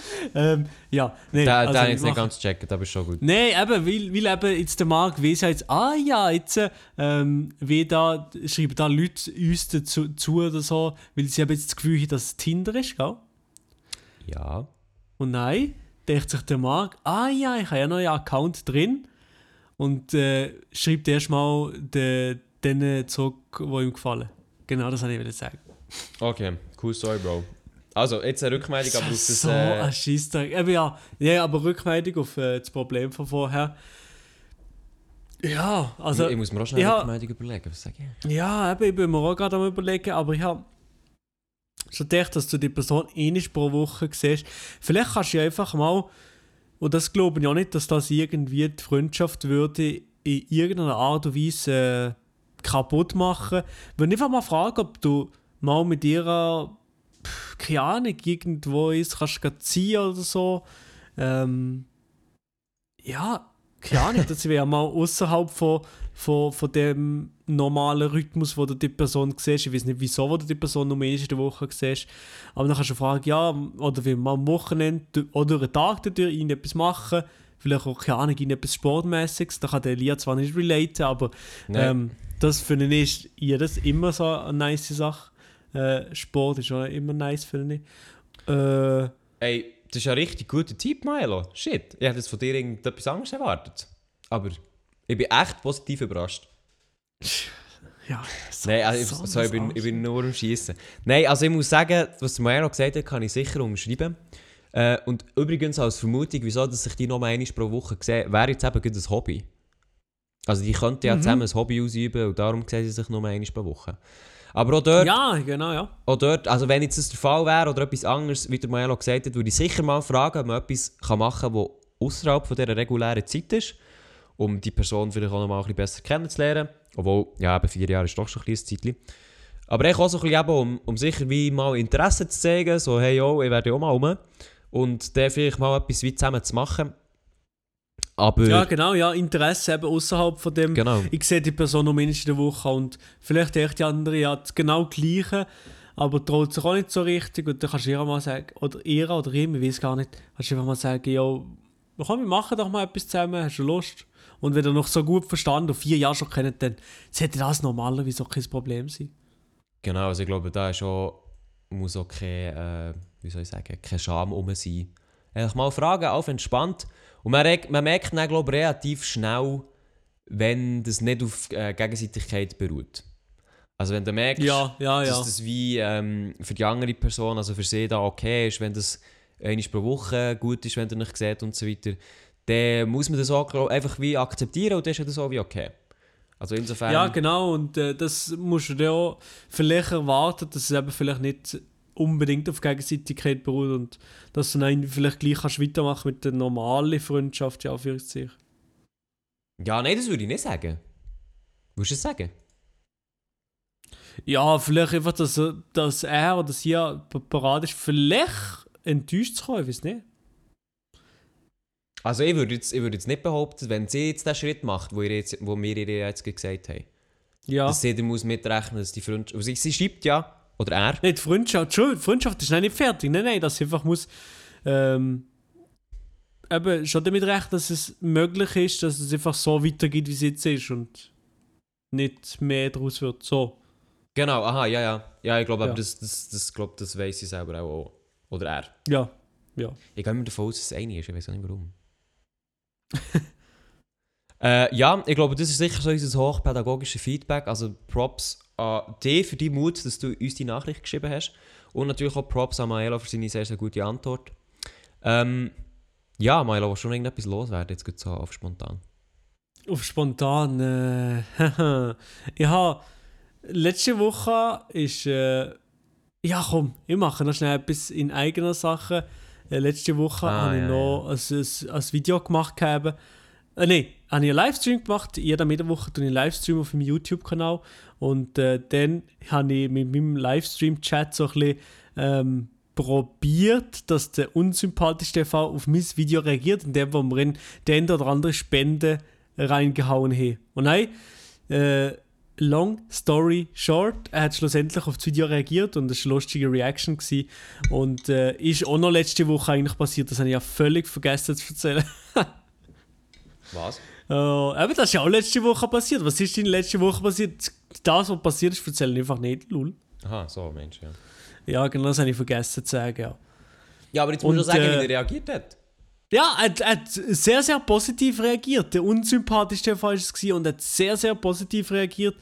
[laughs] ähm, ja, nee, Da, also da habe jetzt nicht ganz gecheckt, aber ist schon gut. Nein, eben, weil, weil eben jetzt der Marc weiss ja jetzt, ah ja, jetzt ähm, wie da, schreiben da Leute uns dazu zu oder so, weil sie haben jetzt das Gefühl haben, dass es Tinder ist, gell? Ja. Und nein, denkt sich der Marc, ah ja, ich habe ja noch einen Account drin und äh, schreibt erstmal de, denen zurück, die ihm gefallen. Genau, das wollte ich wollte sagen. Okay, cool Story, Bro. Also, jetzt eine Rückmeldung, aber auf Das so äh, ein Scheissdreck. Eben ja, ja, aber Rückmeldung auf äh, das Problem von vorher. Ja, also... ich muss mir auch schnell ja. eine Rückmeldung überlegen, was sage ich? Ja, eben, ich bin mir auch gerade am überlegen, aber ich habe schon gedacht, dass du die Person ähnlich pro Woche siehst. Vielleicht kannst du ja einfach mal, und das glaube ich auch nicht, dass das irgendwie die Freundschaft würde in irgendeiner Art und Weise äh, kaputt machen. Wenn einfach mal fragen, ob du mal mit ihrer, pff, keine Ahnung, irgendwo ist, kannst du ziehen oder so. Ähm, ja, keine Ahnung, das wäre mal außerhalb von, von, von dem normalen Rhythmus, wo du die Person siehst. Ich weiß nicht, wieso wo du die Person nur in der Woche siehst. Aber dann kannst du fragen, ja, oder wie man am Wochenende oder einen Tag dadurch irgendetwas machen. Vielleicht auch, keine Ahnung, irgendetwas Sportmäßiges. Da kann der Elia zwar nicht relaten, aber ähm, das finde ich ist jedes immer so eine nice Sache. Äh, Sport ist auch immer nice, finde ich. Äh, Ey, das ist ein richtig guter Typ, Milo. Shit, ich hätte jetzt von dir irgendetwas anderes erwartet. Aber ich bin echt positiv überrascht. ja, so, Nein, also ich, so so, ich, bin, ich bin nur am Schießen. Nein, also ich muss sagen, was Milo gesagt hat, kann ich sicher umschreiben. Äh, und übrigens als Vermutung, wieso dass sich die noch einmal pro Woche sehen, wäre jetzt eben ein Hobby. Also die könnten ja Mhm. zusammen ein Hobby ausüben und darum sehen sie sich nur einmal pro Woche. Aber auch dort, Ja, genau, ja. auch dort, also wenn jetzt das der Fall wäre oder etwas anderes, wie der Maelo gesagt hat, würde ich sicher mal fragen, ob man etwas kann machen kann, das außerhalb von dieser regulären Zeit ist, um die Person vielleicht auch noch mal ein bisschen besser kennenzulernen. Obwohl, ja, eben vier Jahre ist doch schon ein kleines Zeitchen. Aber ich auch so ein bisschen, eben, um, um sicher wie mal Interesse zu zeigen, so hey, yo, ich werde auch mal rum. Und dann vielleicht mal etwas wie zusammen zu machen. Aber, Ja, genau, ja, Interesse eben außerhalb von dem. genau. Ich sehe die Person nur mindestens in der Woche und vielleicht echt die andere ja das genau gleiche, aber traut sich auch nicht so richtig und dann kannst du ihr mal sagen, oder ihr oder ihm, ich weiß gar nicht, kannst du einfach mal sagen, ja, komm, wir machen doch mal etwas zusammen, hast du Lust? Und wenn ihr noch so gut verstanden und vier Jahre schon kennt, dann sollte das normalerweise auch kein Problem sein. Genau, also ich glaube, da ist auch, muss auch kein, äh, wie soll ich sagen, kein Scham rum sein. Einfach mal fragen, auf entspannt. Und man, man merkt dann, glaube ich, relativ schnell, wenn das nicht auf äh, Gegenseitigkeit beruht. Also wenn du merkst, Ja, ja, ja. dass das wie ähm, für die andere Person, also für sie da okay ist, wenn das einmal pro Woche gut ist, wenn du nicht seht und so weiter, dann muss man das auch glaub, einfach wie akzeptieren und dann ist das auch wie okay. Also insofern... Ja, genau. Und äh, das musst du dann auch vielleicht erwarten, dass es eben vielleicht nicht unbedingt auf Gegenseitigkeit beruht und dass du dann vielleicht gleich kannst weitermachen mit der normalen Freundschaft, ja, für sich. ja, nein, das würde ich nicht sagen. Würdest du es sagen? Ja, vielleicht einfach, dass, er- dass er oder sie bereit ist, vielleicht enttäuscht zu kommen, ich weiß nicht. Also ich würde jetzt, ich würde jetzt nicht behaupten, wenn sie jetzt den Schritt macht, wo, ihr jetzt, wo wir ihr jetzt gesagt haben, Ja. dass sie muss mitrechnen, dass die Freundschaft... Also sie schreibt ja, oder er, Nicht Freundschaft, Entschuldigung, Freundschaft ist noch nicht fertig. Nein, nein, sie einfach muss ähm, eben schon damit rechnen, dass es möglich ist, dass es einfach so weitergeht, wie es jetzt ist und nicht mehr daraus wird. So. Genau, aha, ja, ja. Ja, ich glaube, Ja. das, das, das, glaub, das weiss sie selber auch. auch. Oder er. Ja. Ja. Ich gehe immer davon aus, dass es eine ist, ich weiß auch nicht warum. [laughs] äh, ja, ich glaube, das ist sicher so unser hochpädagogisches Feedback. Also Props an dich für deinen Mut, dass du uns die Nachricht geschrieben hast. Und natürlich auch Props an Maela für seine sehr, sehr gute Antwort. Ähm, Ja, Milo, willst du schon irgendetwas loswerden, jetzt geht so auf spontan. Auf spontan. Äh, [laughs] ich habe letzte Woche ist. Äh, ja, komm, ich mache noch schnell etwas in eigener Sache. Äh, letzte Woche Ah, habe ich ja, noch ein, ein, ein Video gemacht. Gehabt. Äh, Nein, habe ich einen Livestream gemacht. Jede Mittwoch tue ich einen Livestream auf meinem YouTube-Kanal. Und äh, dann habe ich mit meinem Livestream-Chat so ein bisschen ähm, probiert, dass der unsympathische TV auf mein Video reagiert, indem wir in den oder andere Spende reingehauen haben. Und nein, äh, long story short, er hat schlussendlich auf das Video reagiert und es war eine lustige Reaction. Gewesen. Und äh, ist auch noch letzte Woche eigentlich passiert, das habe ich ja völlig vergessen zu erzählen. [laughs] Was? Äh, aber das ist ja auch letzte Woche passiert. Was ist denn letzte Woche passiert? Das, was passiert ist, erzähle ich einfach nicht. Lul. Aha, so, Mensch, ja. Ja, genau, das habe ich vergessen zu sagen. Ja, Ja, aber jetzt musst du sagen, äh, wie er reagiert hat. ja er, hat- er hat sehr, sehr positiv reagiert. Der unsympathischste Fall war es und er hat sehr, sehr positiv reagiert.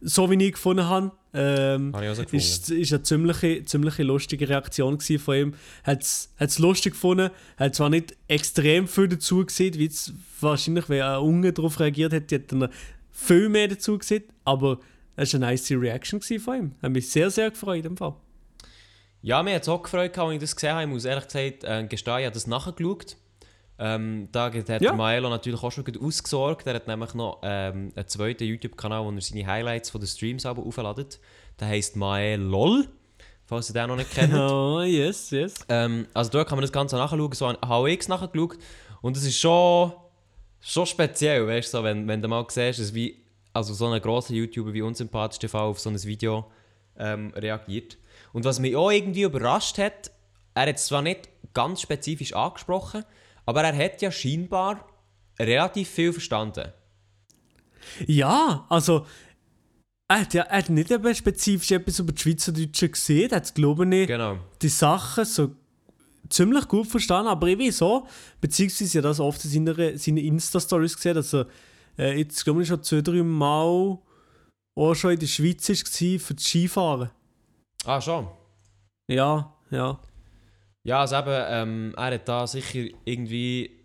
So wie ich gefunden habe. Ähm, Habe ich ist, ist eine ziemlich, ziemlich lustige Reaktion von ihm. Hat es lustig gefunden. Hat zwar nicht extrem viel dazu gesehen, wie es wahrscheinlich, wenn ein Unge darauf reagiert hätte, hätte er viel mehr dazu gesehen. Aber es war eine nice Reaction von ihm. Hat mich sehr, sehr gefreut im Fall. Ja, mir hat es auch gefreut, als ich das gesehen habe. Ich muss ehrlich gesagt äh, gestehen, ich habe das nachgeschaut. Ähm, da hat Ja. Maelo natürlich auch schon gut ausgesorgt. Er hat nämlich noch ähm, einen zweiten YouTube-Kanal, wo er seine Highlights von den Streams aber aufladet. Der heisst Maelol, falls ihr den noch nicht kennt. [laughs] Oh, yes, yes. ähm, also dort kann man das Ganze nachschauen. So habe ich es nachgeschaut. Und es ist schon, schon speziell, weißt du, so, wenn, wenn du mal siehst, dass wie, also so ein grosser YouTuber wie unsympathisch TV auf so ein Video ähm, reagiert. Und was mich auch irgendwie überrascht hat, er hat es zwar nicht ganz spezifisch angesprochen, aber er hat ja scheinbar relativ viel verstanden. Ja, also. Er hat, ja, er hat nicht eben spezifisch etwas über die Schweizerdeutsche gesehen, er hat, glaube ich, Genau. die Sachen so ziemlich gut verstanden, aber ich weiß so, beziehungsweise ja das oft in seinen, seinen Insta-Stories gesehen, dass er äh, jetzt, glaube ich, schon zwei, drei Mal auch schon in der Schweiz war für das Skifahren. Ah, schon. Ja, ja. Ja, also eben, ähm, er hat da sicher irgendwie.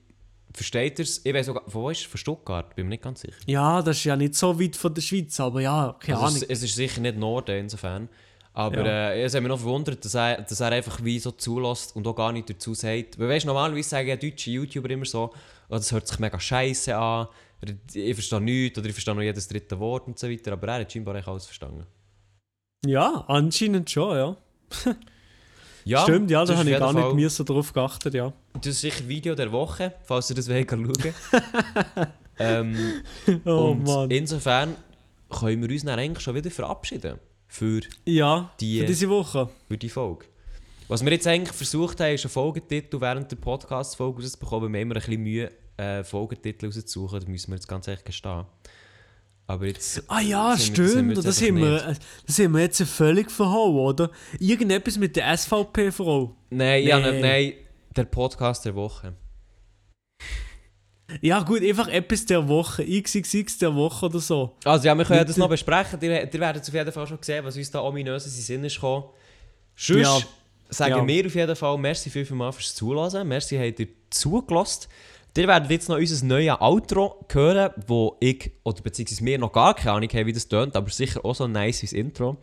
Versteht er es? Ich weiß sogar, von wo ist er? Von Stuttgart, bin mir nicht ganz sicher. Ja, das ist ja nicht so weit von der Schweiz, aber ja, keine Also Ahnung. es, es ist sicher nicht Norden insofern. Aber Ja. äh, es hat mich noch verwundert, dass er, dass er einfach wie so zulässt und auch gar nicht dazu sagt. Weil weißt, normalerweise sagen ja deutsche YouTuber immer so, oh, das hört sich mega scheiße an, ich verstehe nichts oder ich verstehe nur jedes dritte Wort und so weiter. Aber er hat scheinbar eigentlich alles verstanden. Ja, anscheinend schon, ja. [laughs] Ja, Stimmt, ja, das da habe ich gar nicht so drauf geachtet, ja. Das ist sicher Video der Woche, falls ihr das wollt schauen [laughs] ähm, Oh und Mann. insofern können wir uns dann eigentlich schon wieder verabschieden für Ja, die- für diese Woche. für die Folge. Was wir jetzt eigentlich versucht haben, ist einen Folgetitel während der Podcast-Folge rauszubekommen. Wir haben immer ein bisschen Mühe, äh, Folgetitel rauszusuchen. Da müssen wir jetzt ganz ehrlich gestehen. Aber jetzt... Ah ja, stimmt. wir das haben, wir, nicht. das haben wir jetzt völlig verhauen, oder? Irgendetwas mit der SVP-Frau. Nein, ja, Nee. nicht, nein, der Podcast der Woche. Ja gut, einfach etwas der Woche. XXX der Woche oder so. Also ja, wir können ja das noch besprechen. Ihr, ihr werdet auf jeden Fall schon sehen, was uns da ominös in den Sinn ist gekommen. Sonst Ja. sagen Ja. wir auf jeden Fall merci viel, viel mal fürs Zuhören. Merci, habt ihr zugelassen. Ihr werdet jetzt noch unser neues Outro hören, wo ich, oder beziehungsweise wir noch gar keine Ahnung haben, wie das tönt, aber sicher auch so nice wie das Intro.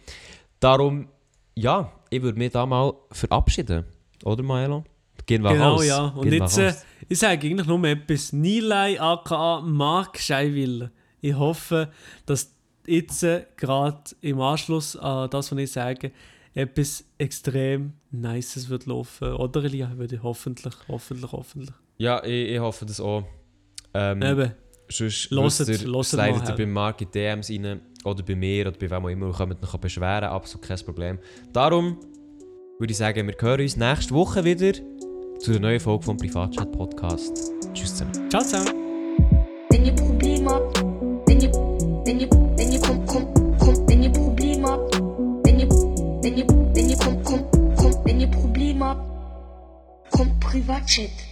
Darum, ja, ich würde mich da mal verabschieden. Oder, Maelo? Gehen wir genau, raus. ja. Und Gehen jetzt, äh, ich sage eigentlich nur etwas. Nilay aka Mark Scheiwiller. Ich hoffe, dass jetzt äh, gerade im Anschluss an das, was ich sage, etwas extrem Nices wird laufen. Oder Elia? Würde ich hoffentlich, hoffentlich, hoffentlich. Ja, ich, ich hoffe das auch. Ähm, Eben. Sonst wisst ihr, mal slidet ihr her. bei Mark in DMs rein oder bei mir oder bei wem auch immer und könnt euch beschweren, absolut kein Problem. Darum würde ich sagen, wir hören uns nächste Woche wieder zu der neuen Folge vom Privatchat Podcast. Tschüss zusammen. Ciao, ciao. Wenn ihr Probleme habt, wenn ihr, wenn ihr, wenn ihr kommt, kommt, kommt, wenn ihr Probleme habt, wenn ihr, wenn ihr, wenn ihr kommt, kommt, kommt, wenn ihr Probleme habt, kommt Privatchat.